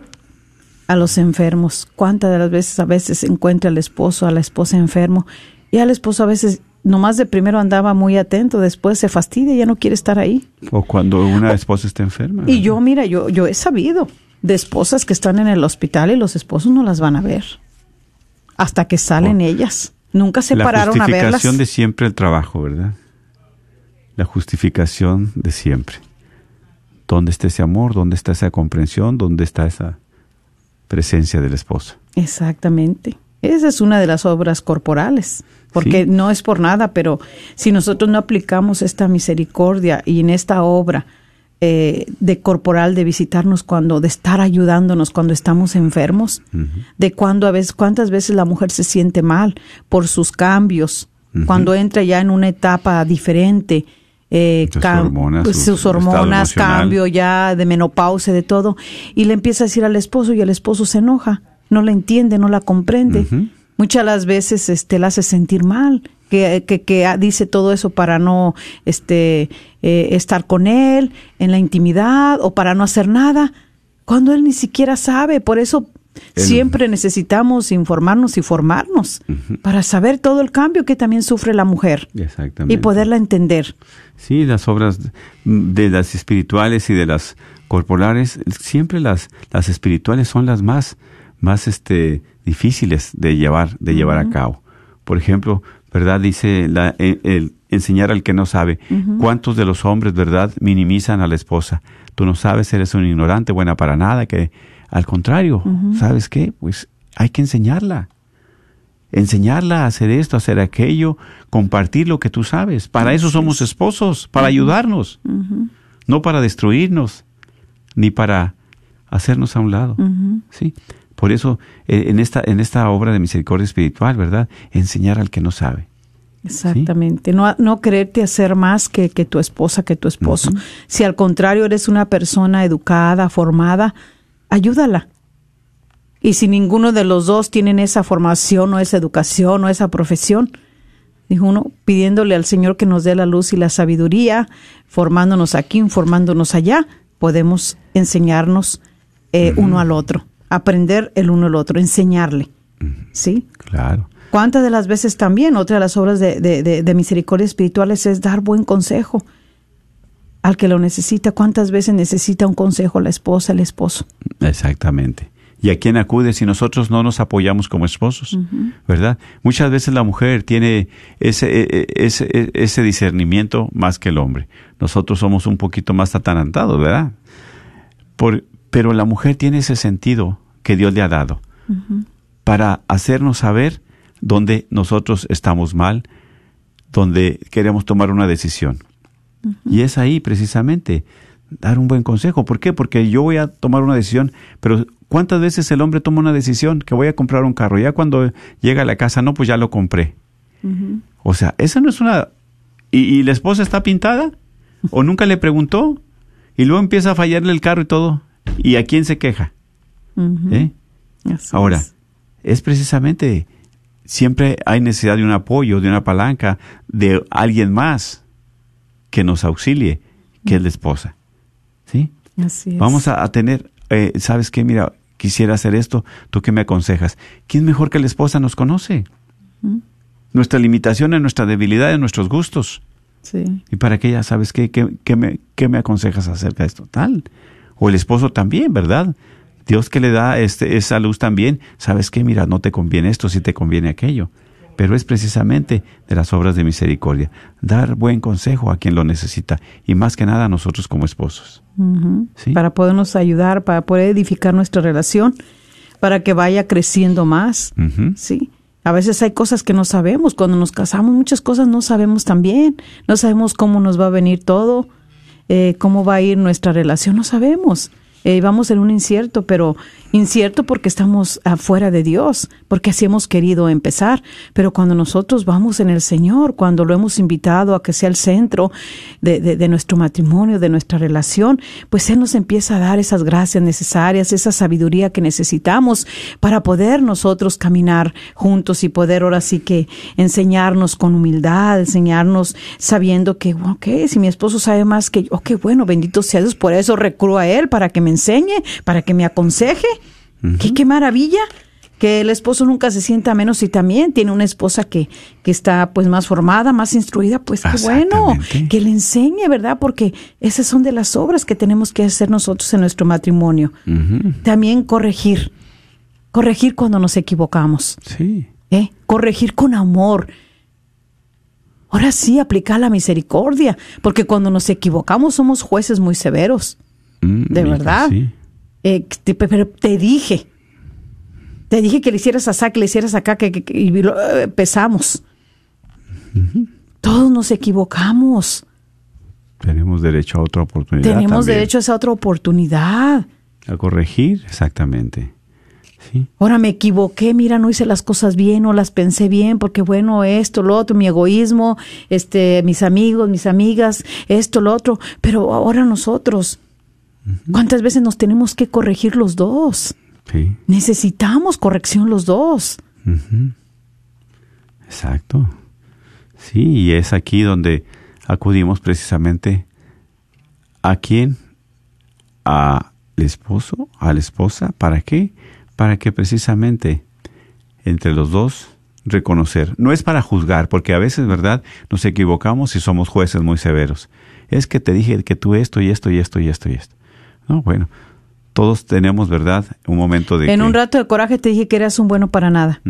a los enfermos. ¿Cuántas de las veces a veces encuentra al esposo, a la esposa enfermo? Y al esposo a veces nomás de primero andaba muy atento, después se fastidia, ya no quiere estar ahí. O cuando una esposa está enferma. Y yo, mira, yo, yo he sabido de esposas que están en el hospital y los esposos no las van a ver hasta que salen Oh. ellas. Nunca se la pararon a verlas. justificación de siempre el trabajo, ¿verdad? La justificación de siempre. ¿Dónde está ese amor? ¿Dónde está esa comprensión? ¿Dónde está esa presencia del esposo? Exactamente. Esa es una de las obras corporales, porque Sí. no es por nada, pero si nosotros no aplicamos esta misericordia y en esta obra eh, de corporal de visitarnos cuando, de estar ayudándonos cuando estamos enfermos, de cuando a veces, cuántas veces la mujer se siente mal por sus cambios, cuando entra ya en una etapa diferente, eh, Sus hormonas, pues, su- sus hormonas, cambio ya de menopausia, de todo, y le empieza a decir al esposo y el esposo se enoja, no la entiende, no la comprende. Muchas las veces este, la hace sentir mal, que, que, que dice todo eso para no este, eh, estar con él en la intimidad o para no hacer nada, cuando él ni siquiera sabe. Por eso Siempre necesitamos informarnos y formarnos para saber todo el cambio que también sufre la mujer Exactamente. y poderla entender. Sí, las obras de las espirituales y de las corporales, siempre las, las espirituales son las más, más este, difíciles de llevar, de llevar a cabo. Por ejemplo, ¿verdad? Dice la, el, el enseñar al que no sabe. ¿Cuántos de los hombres, verdad, minimizan a la esposa? Tú no sabes, eres un ignorante, buena para nada, que al contrario, ¿sabes qué? Pues hay que enseñarla enseñarla a hacer esto, a hacer aquello, compartir lo que tú sabes. Para eso somos esposos, para ayudarnos, no para destruirnos, ni para hacernos a un lado. ¿sí? Por eso, eh, en esta, en esta obra de misericordia espiritual, ¿verdad? Enseñar al que no sabe. Exactamente. No, no quererte hacer más que, que tu esposa, que tu esposo. Si al contrario eres una persona educada, formada, ayúdala. Y si ninguno de los dos tienen esa formación o esa educación o esa profesión, dijo uno, pidiéndole al Señor que nos dé la luz y la sabiduría, formándonos aquí, formándonos allá, podemos enseñarnos eh, uno al otro, aprender el uno al otro, enseñarle. ¿Sí? Claro. ¿Cuántas de las veces también, otra de las obras de, de, de- de misericordia espirituales es dar buen consejo al que lo necesita? ¿Cuántas veces necesita un consejo la esposa, el esposo? Exactamente. ¿Y a quién acude si nosotros no nos apoyamos como esposos? ¿Verdad? Muchas veces la mujer tiene ese, e- e- ese, e- ese discernimiento más que el hombre. Nosotros somos un poquito más atarantados, ¿verdad? Por, pero la mujer tiene ese sentido que Dios le ha dado para hacernos saber dónde nosotros estamos mal, donde queremos tomar una decisión. Y es ahí precisamente dar un buen consejo. ¿Por qué? Porque yo voy a tomar una decisión, pero ¿cuántas veces el hombre toma una decisión que voy a comprar un carro? Ya cuando llega a la casa, no, pues ya lo compré. O sea, esa no es una... ¿Y, y la esposa está pintada? ¿O nunca le preguntó? Y luego empieza a fallarle el carro y todo. ¿Y a quién se queja? ¿Eh? Ahora, es. es precisamente, siempre hay necesidad de un apoyo, de una palanca, de alguien más que nos auxilie, que es la esposa. ¿Sí? Así es. Vamos a, a tener, eh, ¿sabes qué? Mira, quisiera hacer esto, ¿tú qué me aconsejas? ¿Quién mejor que la esposa nos conoce? Nuestra limitación, nuestra debilidad, nuestros gustos. Sí. Y para que ella, ¿sabes qué? ¿Qué, qué me, qué me aconsejas acerca de esto? Tal. O el esposo también, ¿verdad? Dios que le da este, esa luz también, ¿sabes qué? Mira, no te conviene esto, si te conviene aquello. Pero es precisamente de las obras de misericordia, dar buen consejo a quien lo necesita y más que nada a nosotros como esposos. Para podernos ayudar, para poder edificar nuestra relación, para que vaya creciendo más. Sí. A veces hay cosas que no sabemos. Cuando nos casamos, muchas cosas no sabemos también. No sabemos cómo nos va a venir todo, eh, cómo va a ir nuestra relación, no sabemos. Eh, vamos en un incierto, pero incierto porque estamos afuera de Dios, porque así hemos querido empezar. Pero cuando nosotros vamos en el Señor, cuando lo hemos invitado a que sea el centro de, de- de nuestro matrimonio, de nuestra relación, pues Él nos empieza a dar esas gracias necesarias, esa sabiduría que necesitamos para poder nosotros caminar juntos y poder ahora sí que enseñarnos con humildad, enseñarnos sabiendo que, ok, si mi esposo sabe más que yo, oh, qué bueno, bendito sea Dios, por eso recurro a Él, para que me enseñe, para que me aconseje. ¿Qué, qué maravilla que el esposo nunca se sienta menos y también tiene una esposa que, que está pues más formada, más instruida, pues qué bueno, que le enseñe, ¿verdad? Porque esas son de las obras que tenemos que hacer nosotros en nuestro matrimonio. También corregir, corregir cuando nos equivocamos, Sí. ¿eh? corregir con amor. Ahora sí, aplicar la misericordia, porque cuando nos equivocamos somos jueces muy severos. Mm, de verdad. sí. Eh, te- pero te dije, te dije que le hicieras acá, que le hicieras acá, que, que- que- y lo- eh, empezamos. Todos nos equivocamos. Tenemos derecho a otra oportunidad. Tenemos también. derecho a esa otra oportunidad. a corregir, exactamente. Sí. Ahora me equivoqué, mira, no hice las cosas bien, no las pensé bien, porque bueno, esto, lo otro, mi egoísmo, este, mis amigos, mis amigas, esto, lo otro. Pero ahora nosotros, ¿cuántas veces nos tenemos que corregir los dos? Sí. Necesitamos corrección los dos. Exacto. Sí, y es aquí donde acudimos precisamente a quién, al esposo, a la esposa, ¿para qué? Para que precisamente entre los dos reconocer. No es para juzgar, porque a veces, ¿verdad? Nos equivocamos y somos jueces muy severos. Es que te dije que tú esto y esto y esto y esto y esto. No, bueno, todos tenemos, ¿verdad? Un momento de En que- un rato de coraje te dije que eras un bueno para nada.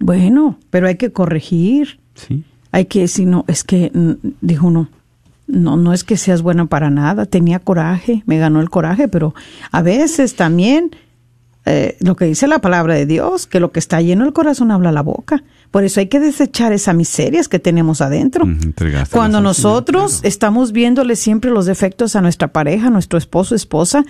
Bueno, pero hay que corregir. Sí. Hay que decir, no, es que, dijo uno, no, no es que seas buena para nada, tenía coraje, me ganó el coraje, pero a veces también eh, lo que dice la palabra de Dios, que lo que está lleno el corazón habla la boca. Por eso hay que desechar esas miserias que tenemos adentro. Cuando nosotros claro. estamos viéndole siempre los defectos a nuestra pareja, a nuestro esposo, esposa,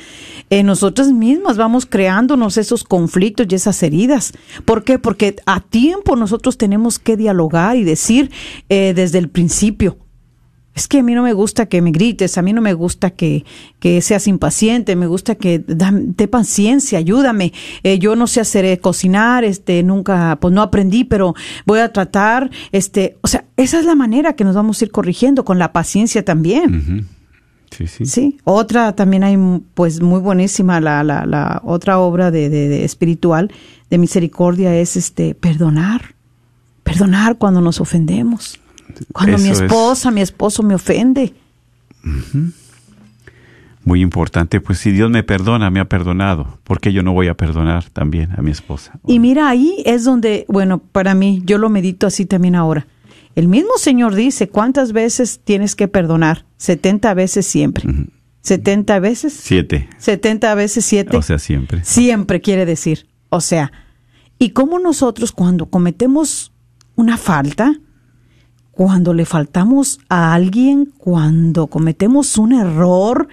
eh, nosotras mismas vamos creándonos esos conflictos y esas heridas. ¿Por qué? Porque a tiempo nosotros tenemos que dialogar y decir eh, desde el principio. Es que a mí no me gusta que me grites, a mí no me gusta que, que seas impaciente, me gusta que te paciencia, ayúdame. Eh, yo no sé hacer eh, cocinar, este, nunca, pues no aprendí, pero voy a tratar, este, o sea, esa es la manera que nos vamos a ir corrigiendo, con la paciencia también. Sí, sí. Sí, otra también hay, pues muy buenísima, la, la, la otra obra de, de- de espiritual de misericordia es este perdonar, perdonar cuando nos ofendemos, cuando mi es- esposa, mi esposo me ofende. Muy importante, pues si Dios me perdona, me ha perdonado, ¿por qué yo no voy a perdonar también a mi esposa? Y mira, ahí es donde, bueno, para mí, yo lo medito así también ahora. El mismo Señor dice, ¿cuántas veces tienes que perdonar? 70 veces siempre. 70 veces. Siete, 70 veces 7. o sea, siempre. Siempre quiere decir. O sea, y cómo nosotros cuando cometemos una falta, cuando le faltamos a alguien, cuando cometemos un error,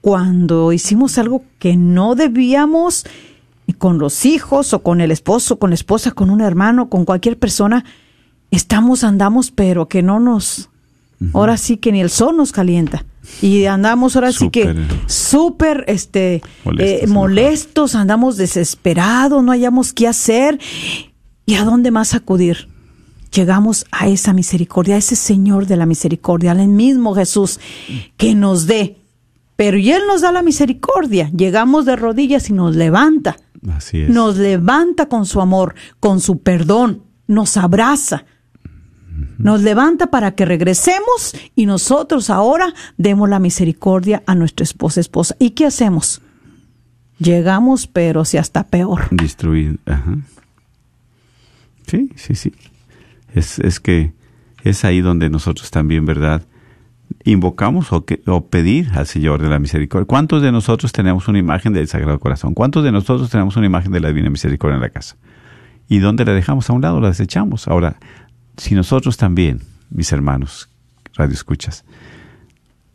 cuando hicimos algo que no debíamos, con los hijos o con el esposo, con la esposa, con un hermano, con cualquier persona, estamos, andamos, pero que no nos, ahora sí que ni el sol nos calienta. Y andamos ahora sí que Súper. súper este, Molestos, eh, molestos, andamos desesperados, no hayamos qué hacer. ¿Y a dónde más acudir? Llegamos a esa misericordia, a ese Señor de la misericordia, al mismo Jesús que nos dé. Pero y Él nos da la misericordia. Llegamos de rodillas y nos levanta. Así es. Nos levanta con su amor, con su perdón, nos abraza. Nos levanta para que regresemos y nosotros ahora demos la misericordia a nuestra esposa, esposa. ¿Y qué hacemos? Llegamos, pero si hasta peor. Destruir. Ajá. Sí, sí, sí. Es, que es ahí donde nosotros también, ¿verdad? Invocamos o, o pedir al Señor de la misericordia. ¿Cuántos de nosotros tenemos una imagen del Sagrado Corazón? ¿Cuántos de nosotros tenemos una imagen de la Divina Misericordia en la casa? ¿Y dónde la dejamos a un lado? La desechamos. Ahora, si nosotros también, mis hermanos, radio escuchas,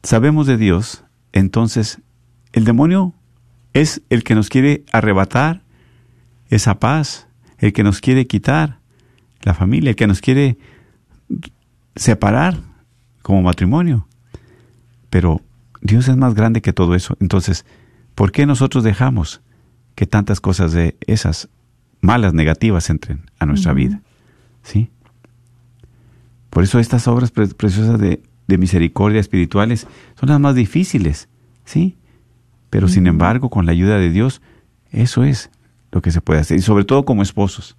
sabemos de Dios, entonces el demonio es el que nos quiere arrebatar esa paz, el que nos quiere quitar la familia, el que nos quiere separar como matrimonio. Pero Dios es más grande que todo eso. Entonces, ¿por qué nosotros dejamos que tantas cosas de esas malas, negativas entren a nuestra vida? ¿Sí? Por eso estas obras pre- preciosas de, de misericordia espirituales son las más difíciles, ¿sí? Pero sin embargo, con la ayuda de Dios, eso es lo que se puede hacer. Y sobre todo como esposos,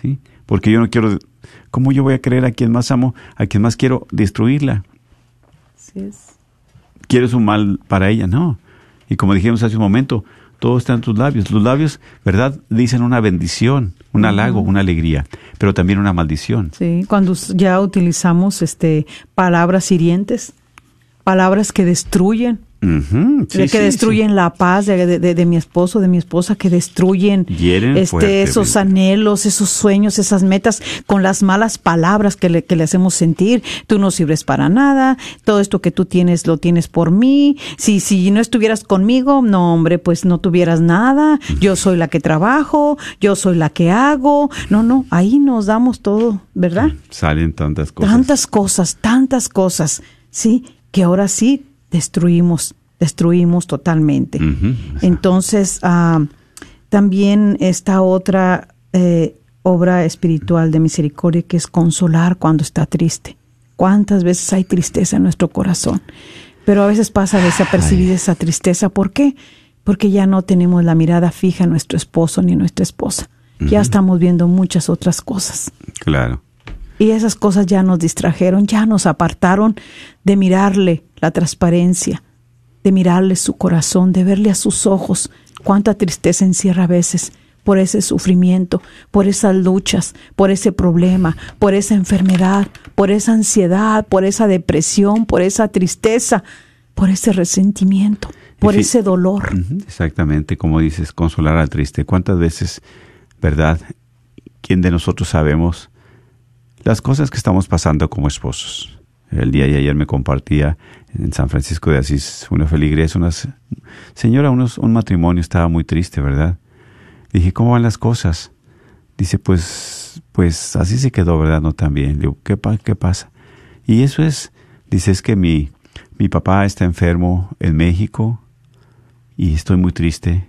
¿sí? Porque yo no quiero, ¿cómo yo voy a creer a quien más amo, a quien más quiero destruirla? Quiero su mal para ella, no. Y como dijimos hace un momento, todo está en tus labios. Los labios, ¿verdad? Dicen una bendición, un halago, una alegría, pero también una maldición. Sí, cuando ya utilizamos este palabras hirientes, palabras que destruyen, Sí, de que sí, destruyen la paz de, de- de mi esposo, de mi esposa, que destruyen Hieren este, esos anhelos, esos sueños, esas metas con las malas palabras que le, que le hacemos sentir. Tú no sirves para nada, todo esto que tú tienes lo tienes por mí. Si, si no estuvieras conmigo, no, hombre, pues no tuvieras nada. Yo soy la que trabajo, yo soy la que hago. No, no, ahí nos damos todo, ¿verdad? Salen tantas cosas. Tantas cosas, tantas cosas, sí, que ahora sí destruimos, destruimos totalmente. Entonces, ah, también esta otra eh, obra espiritual de misericordia que es consolar cuando está triste. ¿Cuántas veces hay tristeza en nuestro corazón? Pero a veces pasa desapercibida esa tristeza. ¿Por qué? Porque ya no tenemos la mirada fija en nuestro esposo ni en nuestra esposa. Ya estamos viendo muchas otras cosas. Claro. Y esas cosas ya nos distrajeron, ya nos apartaron de mirarle la transparencia, de mirarle su corazón, de verle a sus ojos. Cuánta tristeza encierra a veces por ese sufrimiento, por esas luchas, por ese problema, por esa enfermedad, por esa ansiedad, por esa depresión, por esa tristeza, por ese resentimiento, por ese dolor. Exactamente, como dices, consolar al triste. ¿Cuántas veces, verdad? ¿Quién de nosotros sabemos las cosas que estamos pasando como esposos? El día de ayer me compartía en San Francisco de Asís una feligres, una se- señora, un matrimonio estaba muy triste, ¿verdad? Dije, ¿cómo van las cosas? Dice, pues, pues así se quedó, ¿verdad? No tan bien. Digo, ¿qué, ¿qué pasa? Y eso es, dice, es que mi, mi papá está enfermo en México y estoy muy triste,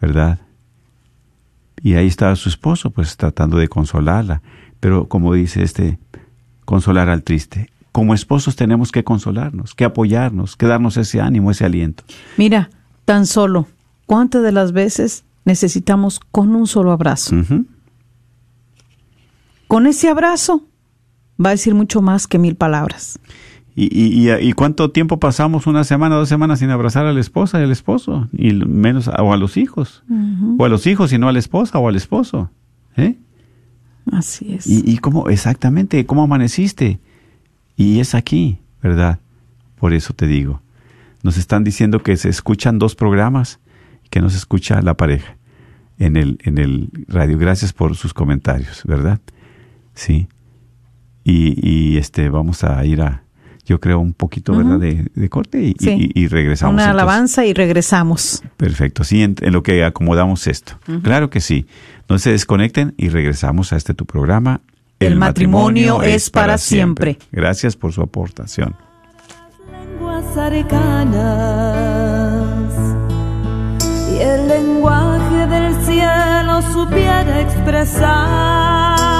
¿verdad? Y ahí estaba su esposo, pues tratando de consolarla. Pero como dice este, consolar al triste. Como esposos tenemos que consolarnos, que apoyarnos, que darnos ese ánimo, ese aliento. Mira, tan solo, ¿cuántas de las veces necesitamos con un solo abrazo? Con ese abrazo va a decir mucho más que mil palabras. ¿Y, y, y, cuánto tiempo pasamos? Una semana, dos semanas sin abrazar a la esposa y al esposo, y menos o a los hijos, o a los hijos y no a la esposa o al esposo. ¿eh? Así es. ¿Y, cómo, exactamente, cómo amaneciste? Y es aquí, ¿verdad? Por eso te digo. Nos están diciendo que se escuchan dos programas, que no se escucha la pareja en el, en el radio. Gracias por sus comentarios, ¿verdad? Sí. Y, y este, vamos a ir a, yo creo, un poquito, ¿verdad? De, de corte y, Sí. y- y regresamos. Una entonces. alabanza y regresamos. Perfecto, sí, en, en lo que acomodamos esto. Claro que sí. No se desconecten y regresamos a este tu programa. El matrimonio es para siempre. Gracias por su aportación. lenguas arcanas y el lenguaje del cielo supiera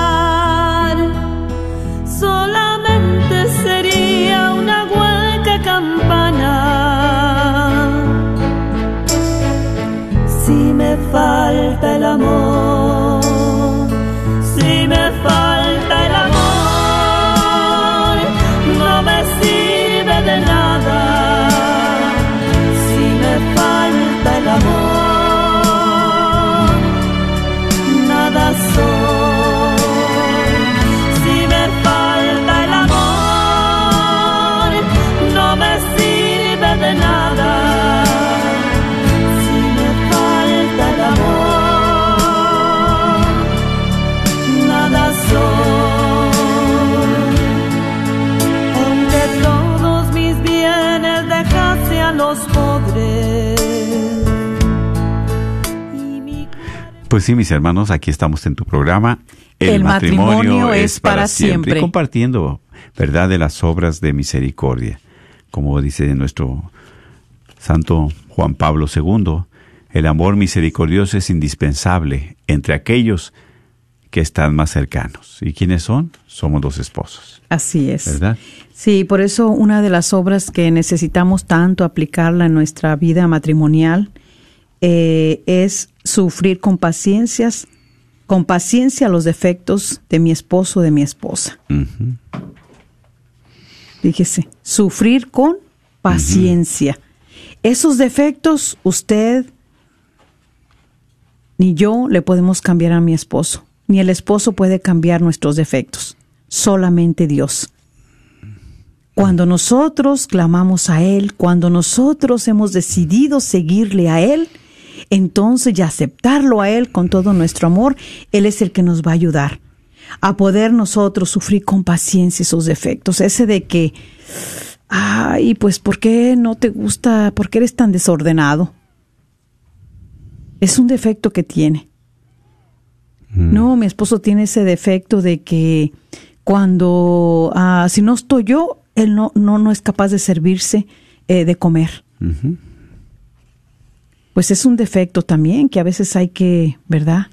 expresar, solamente hueca campana. Si me falta el amor, Pues sí, mis hermanos, aquí estamos en tu programa. El matrimonio es para siempre. Y compartiendo, ¿verdad?, de las obras de misericordia. Como dice nuestro Santo Juan Pablo II, el amor misericordioso es indispensable entre aquellos que están más cercanos. ¿Y quiénes son? Somos los esposos, Así es. ¿verdad? Sí, por eso una de las obras que necesitamos tanto aplicarla en nuestra vida matrimonial eh, es sufrir con paciencias, con paciencia los defectos de mi esposo o de mi esposa. Fíjese, sufrir con paciencia. Esos defectos usted ni yo le podemos cambiar a mi esposo, ni el esposo puede cambiar nuestros defectos, solamente Dios. Cuando nosotros clamamos a Él, cuando nosotros hemos decidido seguirle a Él, entonces y aceptarlo a Él con todo nuestro amor, Él es el que nos va a ayudar a poder nosotros sufrir con paciencia esos defectos. Ese de que, ay, pues, ¿por qué no te gusta? ¿Por qué eres tan desordenado? Es un defecto que tiene. No, mi esposo tiene ese defecto de que cuando, ah, si no estoy yo, él no, no, no es capaz de servirse eh, de comer. Pues es un defecto también que a veces hay que, ¿verdad?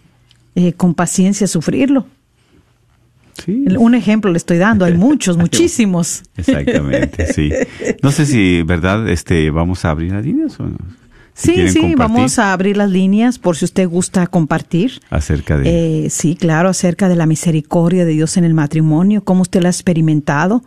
Eh, con paciencia sufrirlo. Sí. Un ejemplo le estoy dando, hay muchos, muchísimos. Exactamente, sí. No sé si, ¿verdad? Este, vamos a abrir las líneas o no? Si sí, sí, compartir vamos a abrir las líneas por si usted gusta compartir. acerca de Eh, sí, claro, acerca de la misericordia de Dios en el matrimonio, cómo usted la ha experimentado,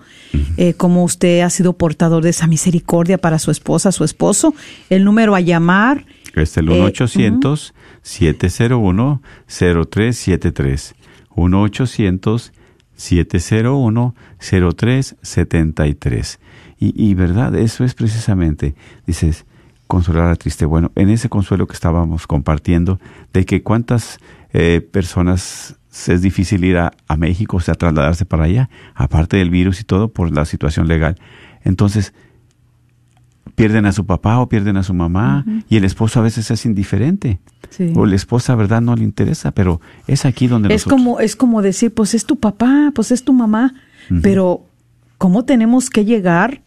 eh, cómo usted ha sido portador de esa misericordia para su esposa, su esposo. El número a llamar, Este el Eh, 1-800-701-0373. 1-800-701-0373. Y, y verdad, eso es precisamente, dices, consolar al triste. Bueno, en ese consuelo que estábamos compartiendo, de que cuántas eh, personas es difícil ir a, a México, o sea, trasladarse para allá, aparte del virus y todo, por la situación legal. Entonces, pierden a su papá o pierden a su mamá y el esposo a veces es indiferente Sí. o la esposa verdad no le interesa pero es aquí donde es nosotros como, es como decir, pues es tu papá, pues es tu mamá, pero ¿cómo tenemos que llegar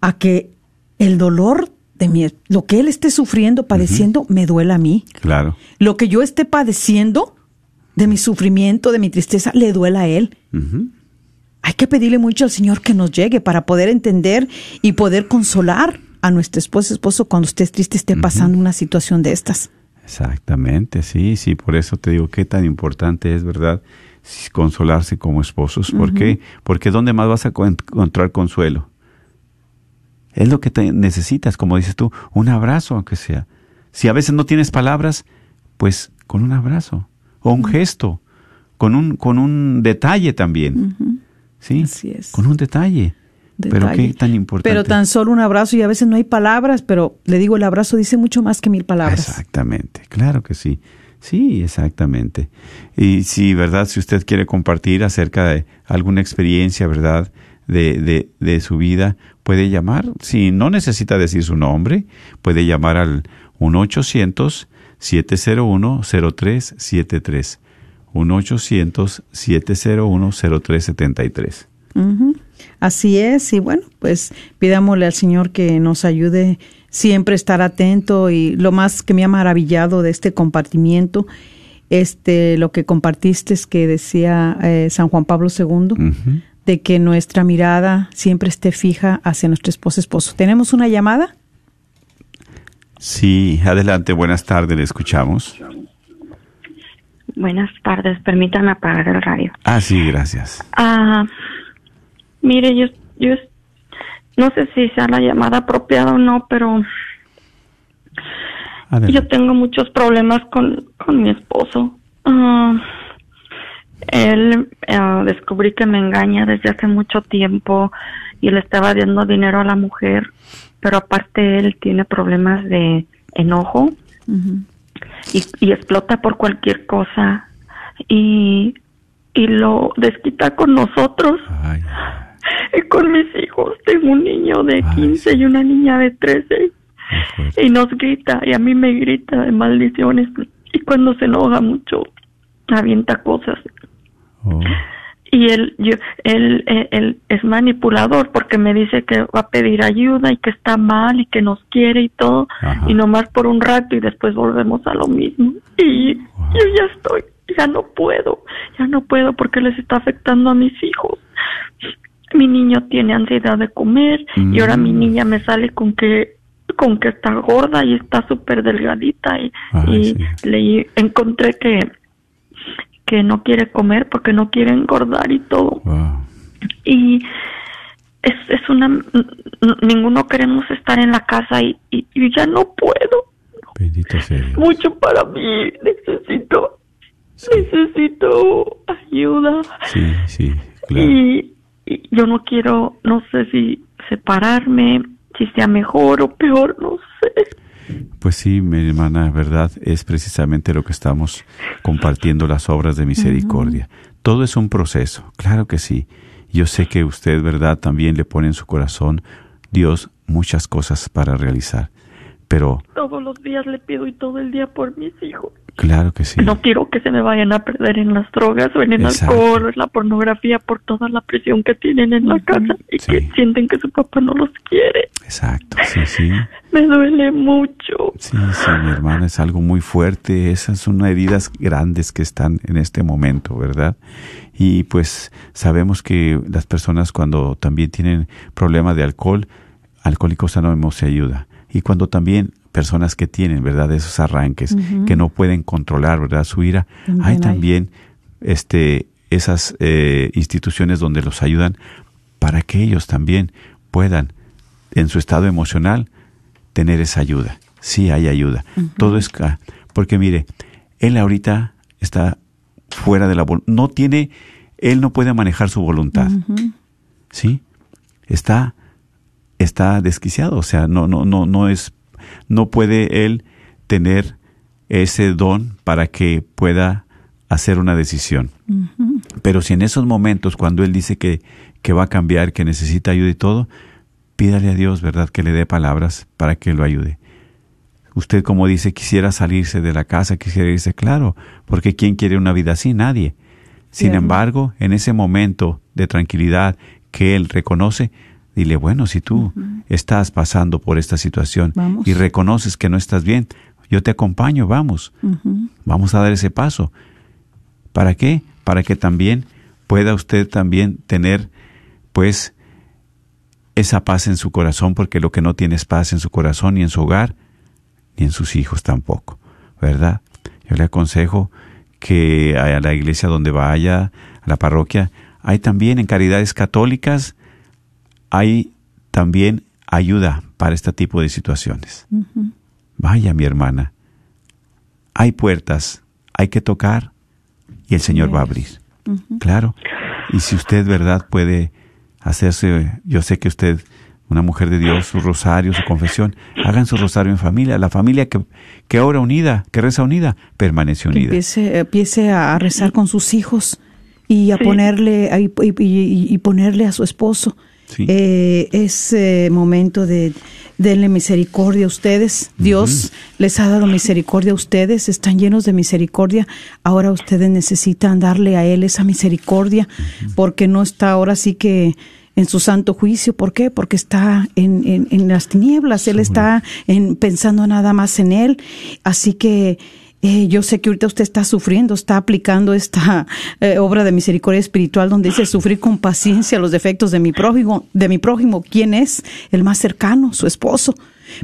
a que el dolor de mi, lo que él esté sufriendo, padeciendo, me duela a mí? claro Lo que yo esté padeciendo de mi sufrimiento, de mi tristeza, le duela a él. Hay que pedirle mucho al Señor que nos llegue para poder entender y poder consolar a nuestro esposo, esposo cuando esté triste, esté pasando una situación de estas. exactamente sí sí por eso te digo qué tan importante es verdad consolarse como esposos ¿por qué? porque dónde más vas a co- encontrar consuelo es lo que te necesitas como dices tú un abrazo aunque sea. Si a veces no tienes palabras pues con un abrazo o un gesto con un con un detalle también sí Así es. con un detalle. Pero Detalle. qué tan importante. Pero tan solo un abrazo y a veces no hay palabras, pero le digo, el abrazo dice mucho más que mil palabras. Exactamente, claro que sí. Sí, exactamente. Y sí, ¿verdad? Si usted quiere compartir acerca de alguna experiencia, ¿verdad? De, de, de su vida, puede llamar. Si no necesita decir su nombre, puede llamar al 1-800-701-0373. 1-800-701-0373. Ujú. Así es, y bueno, pues pidámosle al Señor que nos ayude siempre a estar atento y lo más que me ha maravillado de este compartimiento, este, lo que compartiste es que decía eh, San Juan Pablo II, de que nuestra mirada siempre esté fija hacia nuestro esposo esposo. ¿Tenemos una llamada? Sí, adelante, buenas tardes, le escuchamos. Buenas tardes, permítame apagar el radio. Ah, sí, gracias. Ah, mire, yo, yo no sé si sea la llamada apropiada o no, pero Adelante. yo tengo muchos problemas con, con mi esposo. Ah, él ah, descubrí que me engaña desde hace mucho tiempo y le estaba dando dinero a la mujer, pero aparte él tiene problemas de enojo. Y, y explota por cualquier cosa y, y lo desquita con nosotros. Ay, y con mis hijos. Tengo un niño de Ay, 15 y una niña de 13 qué fuerte. y nos grita y a mí me grita de maldiciones. Y cuando se enoja mucho avienta cosas. Oh, y él, yo, él, él, él es manipulador porque me dice que va a pedir ayuda y que está mal y que nos quiere y todo Ajá. y nomás por un rato y después volvemos a lo mismo y Wow. yo ya estoy, ya no puedo, ya no puedo porque les está afectando a mis hijos. Mi niño tiene ansiedad de comer y ahora mi Mm. niña me sale con que con que está gorda y está súper delgadita y, Ay, y sí. leí encontré que que no quiere comer porque no quiere engordar y todo wow. y es, es una ninguno queremos estar en la casa y, y, y ya no puedo Bendito sea Dios. mucho para mí necesito Sí, necesito ayuda sí, sí, claro. y, y yo no quiero no sé si separarme, si sea mejor o peor, no sé. Pues sí, mi hermana, verdad, es precisamente lo que estamos compartiendo las obras de misericordia. Todo es un proceso, claro que sí. Yo sé que usted, verdad, también le pone en su corazón Dios muchas cosas para realizar, pero Todos los días le pido y todo el día por mis hijos. Claro que sí. No quiero que se me vayan a perder en las drogas o en el Exacto. alcohol o en la pornografía por toda la presión que tienen en la casa y Sí. que sienten que su papá no los quiere. Exacto, sí, sí. Me duele mucho. Sí, sí, mi hermana, es algo muy fuerte. Esas son heridas grandes que están en este momento, ¿verdad? Y pues sabemos que las personas cuando también tienen problemas de alcohol, Alcohólicos Anónimos se ayuda. Y cuando también personas que tienen, ¿verdad? Esos arranques, que no pueden controlar, ¿verdad? Su ira, También hay hay. también este, esas eh, instituciones donde los ayudan para que ellos también puedan, en su estado emocional, tener esa ayuda. Sí hay ayuda. Todo es porque mire, él ahorita está fuera de la no tiene él no puede manejar su voluntad. ¿Sí? Está está desquiciado, o sea, no no no no es no puede él tener ese don para que pueda hacer una decisión. Pero si en esos momentos, cuando Él dice que, que va a cambiar, que necesita ayuda y todo, pídale a Dios, ¿verdad?, que le dé palabras para que lo ayude. Usted, como dice, quisiera salirse de la casa, quisiera irse, claro, porque ¿quién quiere una vida así? Nadie. Sin embargo, en ese momento de tranquilidad que Él reconoce, dile, bueno, si tú estás pasando por esta situación Vamos. y reconoces que no estás bien, yo te acompaño, vamos, vamos a dar ese paso. ¿Para qué? Para que también pueda usted también tener, pues, esa paz en su corazón, porque lo que no tiene es paz en su corazón, ni en su hogar, ni en sus hijos tampoco, ¿verdad? Yo le aconsejo que a la iglesia donde vaya, a la parroquia, hay también en caridades católicas, hay también ayuda para este tipo de situaciones. Vaya, mi hermana, hay puertas, hay que tocar y el Señor va a abrir. Claro. Y si usted, verdad, puede hacerse, yo sé que usted, una mujer de Dios, su rosario, su confesión, hagan su rosario en familia. La familia que, que ora unida, que reza unida, permanece Que unida. empiece, empiece a rezar con sus hijos y a Sí. ponerle a- y, y- y- y ponerle a su esposo. Sí. Eh, es eh, momento de denle misericordia a ustedes. Dios les ha dado misericordia a ustedes, están llenos de misericordia. Ahora ustedes necesitan darle a Él esa misericordia porque no está ahora sí que en su santo juicio. ¿Por qué? Porque está en, en- en las tinieblas. Él está en, pensando nada más en Él. Así que eh, yo sé que ahorita usted está sufriendo, está aplicando esta eh, obra de misericordia espiritual donde dice sufrir con paciencia los defectos de mi prójimo, de mi prójimo, ¿quién es? El más cercano, su esposo.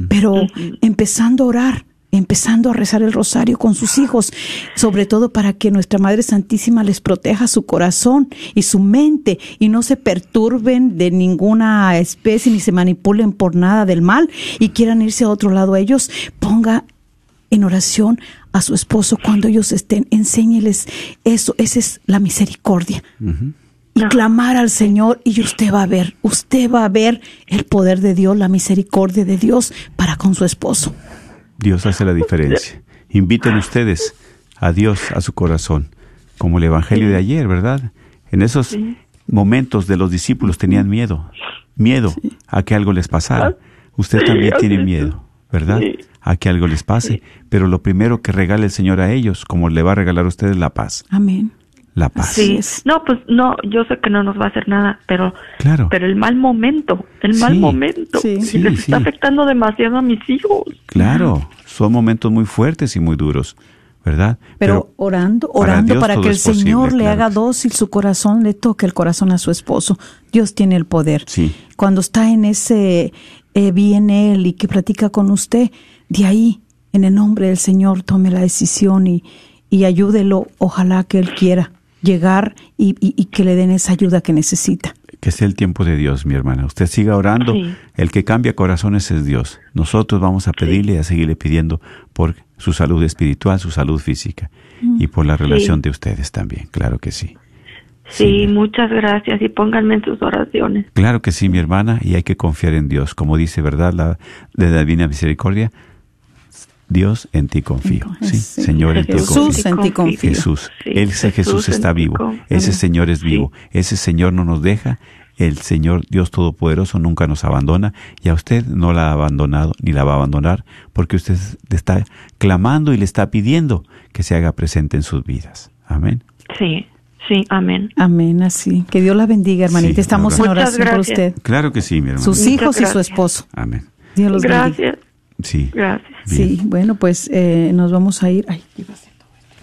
Pero empezando a orar, empezando a rezar el rosario con sus hijos, sobre todo para que nuestra Madre Santísima les proteja su corazón y su mente y no se perturben de ninguna especie ni se manipulen por nada del mal y quieran irse a otro lado ellos, ponga en oración a su esposo cuando ellos estén, enséñeles eso, esa es la misericordia. Y clamar al Señor y usted va a ver, usted va a ver el poder de Dios, la misericordia de Dios para con su esposo. Dios hace la diferencia. Inviten ustedes a Dios a su corazón, como el Evangelio de ayer, ¿verdad? En esos momentos de los discípulos tenían miedo, miedo a que algo les pasara. Usted Sí, también tiene miedo, ¿verdad? A que algo les pase. Pero lo primero que regale el Señor a ellos, como le va a regalar a ustedes la paz. Amén. La paz. Sí, no, pues no, yo sé que no nos va a hacer nada, pero Claro. pero el mal momento, el mal Sí. momento, Sí. Sí, les está sí. afectando demasiado a mis hijos. Claro. Son momentos muy fuertes y muy duros, ¿verdad? Pero, orando, para orando Dios para todo que el posible, Señor le claro haga dócil su corazón, le toque el corazón a su esposo. Dios tiene el poder. Sí. Cuando está en ese eh, bien Él y que platica con usted, de ahí, en el nombre del Señor, tome la decisión y, y ayúdelo. Ojalá que Él quiera llegar y, y- y que le den esa ayuda que necesita. Que sea el tiempo de Dios, mi hermana. Usted siga orando. Sí. El que cambia corazones es Dios. Nosotros vamos a pedirle y a seguirle pidiendo por su salud espiritual, su salud física y por la relación de ustedes también. Claro que sí. Sí, muchas gracias y pónganme en sus oraciones. Claro que sí, mi hermana, y hay que confiar en Dios. Como dice, ¿verdad? La de la Divina Misericordia. Dios, en ti confío. Sí, Sí. Señor, en ti Jesús, confío. en ti confío. Jesús. Sí, Ese Jesús, Jesús, está vivo. Ese Señor es Sí. vivo. Ese Señor no nos deja. El Señor Dios Todopoderoso nunca nos abandona y a usted no la ha abandonado ni la va a abandonar porque usted le está clamando y le está pidiendo que se haga presente en sus vidas. Amén. Sí, sí, amén. Amén, así. Que Dios la bendiga, hermanita. Sí, Estamos en Muchas oración por gracias. usted. Claro que sí, mi hermano. Sus hijos y su gracias. esposo. Amén. Dios los bendiga. Gracias, Sí. gracias. Sí, bueno, pues eh, nos vamos a ir. Ay, ser-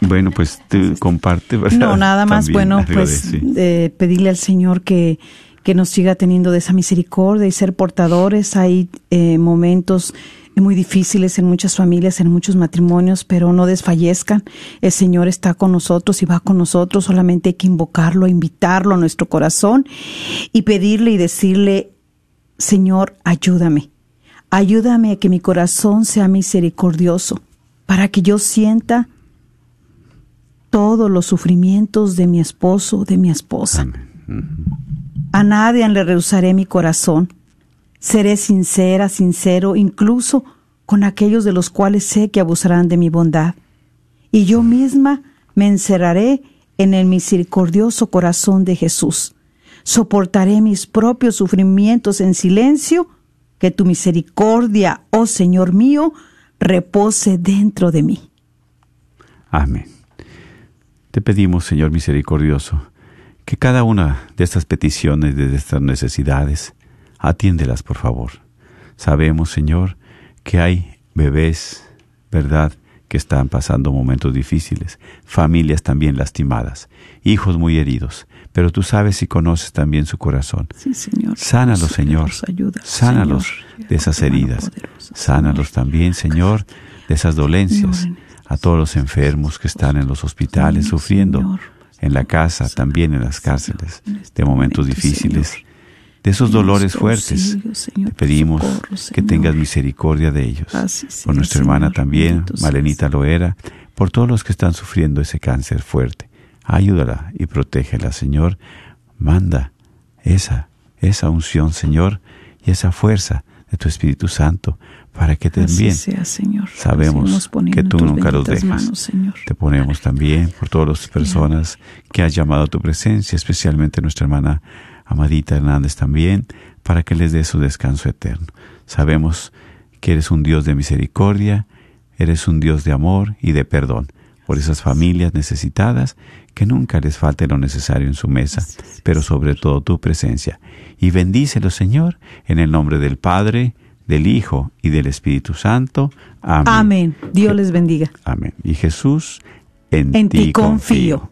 Bueno, pues tú comparte, ¿verdad? No, nada más, También bueno, de- pues sí. eh, pedirle al Señor que, que nos siga teniendo de esa misericordia y ser portadores. Hay eh, momentos muy difíciles en muchas familias, en muchos matrimonios, pero no desfallezcan. El Señor está con nosotros y va con nosotros. Solamente hay que invocarlo, invitarlo a nuestro corazón y pedirle y decirle, Señor, ayúdame. Ayúdame a que mi corazón sea misericordioso, para que yo sienta todos los sufrimientos de mi esposo, de mi esposa. A nadie le rehusaré mi corazón. Seré sincera, sincero, incluso con aquellos de los cuales sé que abusarán de mi bondad. Y yo misma me encerraré en el misericordioso corazón de Jesús. Soportaré mis propios sufrimientos en silencio, que tu misericordia, oh Señor mío, repose dentro de mí. Amén. Te pedimos, Señor misericordioso, que cada una de estas peticiones, de estas necesidades, atiéndelas, por favor. Sabemos, Señor, que hay bebés, ¿verdad?, que están pasando momentos difíciles, familias también lastimadas, hijos muy heridos, pero tú sabes y conoces también su corazón. Sí, Señor. Sánalos, Señor. ayuda, Sánalos Señor. de esas heridas. poderosa, Sánalos Señor. también, Señor, de esas dolencias. A todos los enfermos que están en los hospitales sufriendo, en la casa, también en las cárceles, este de momentos momento, difíciles. De esos dolores fuertes. Señor, Te pedimos socorro, que tengas misericordia de ellos. Así sea, Por nuestra hermana también, seas. Malenita Loera, por todos los que están sufriendo ese cáncer fuerte. Ayúdala y protégela, Señor. Manda esa, esa unción, Señor, y esa fuerza de tu Espíritu Santo para que también sea, Señor. sabemos que tú nunca los dejas. manos, Señor. Te ponemos también por todas las personas que has llamado a tu presencia, especialmente nuestra hermana Amadita Hernández también, para que les dé su descanso eterno. Sabemos que eres un Dios de misericordia, eres un Dios de amor y de perdón por esas familias necesitadas, que nunca les falte lo necesario en su mesa, pero sobre todo tu presencia. Y bendícelo, Señor, en el nombre del Padre, del Hijo y del Espíritu Santo. Amén. Amén. Dios les bendiga. Amén. Y Jesús, en, En ti confío.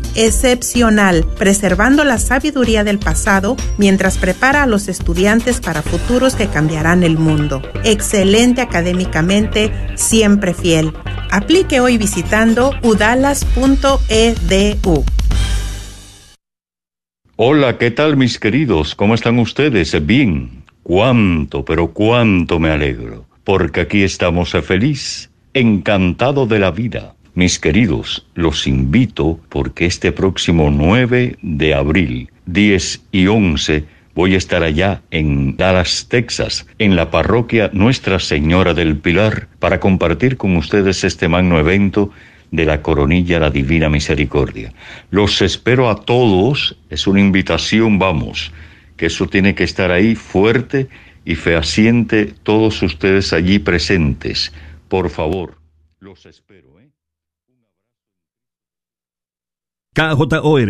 excepcional, preservando la sabiduría del pasado mientras prepara a los estudiantes para futuros que cambiarán el mundo. Excelente académicamente, siempre fiel. Aplique hoy visitando udalas.edu. Hola, ¿qué tal mis queridos? ¿Cómo están ustedes? Bien. Cuánto, pero cuánto me alegro, porque aquí estamos feliz, encantado de la vida. Mis queridos, los invito porque este próximo 9 de abril 10 y 11 voy a estar allá en Dallas, Texas, en la parroquia Nuestra Señora del Pilar, para compartir con ustedes este magno evento de la coronilla la Divina Misericordia. Los espero a todos, es una invitación, vamos, que eso tiene que estar ahí fuerte y fehaciente todos ustedes allí presentes. Por favor, los espero. ¿eh? KJOR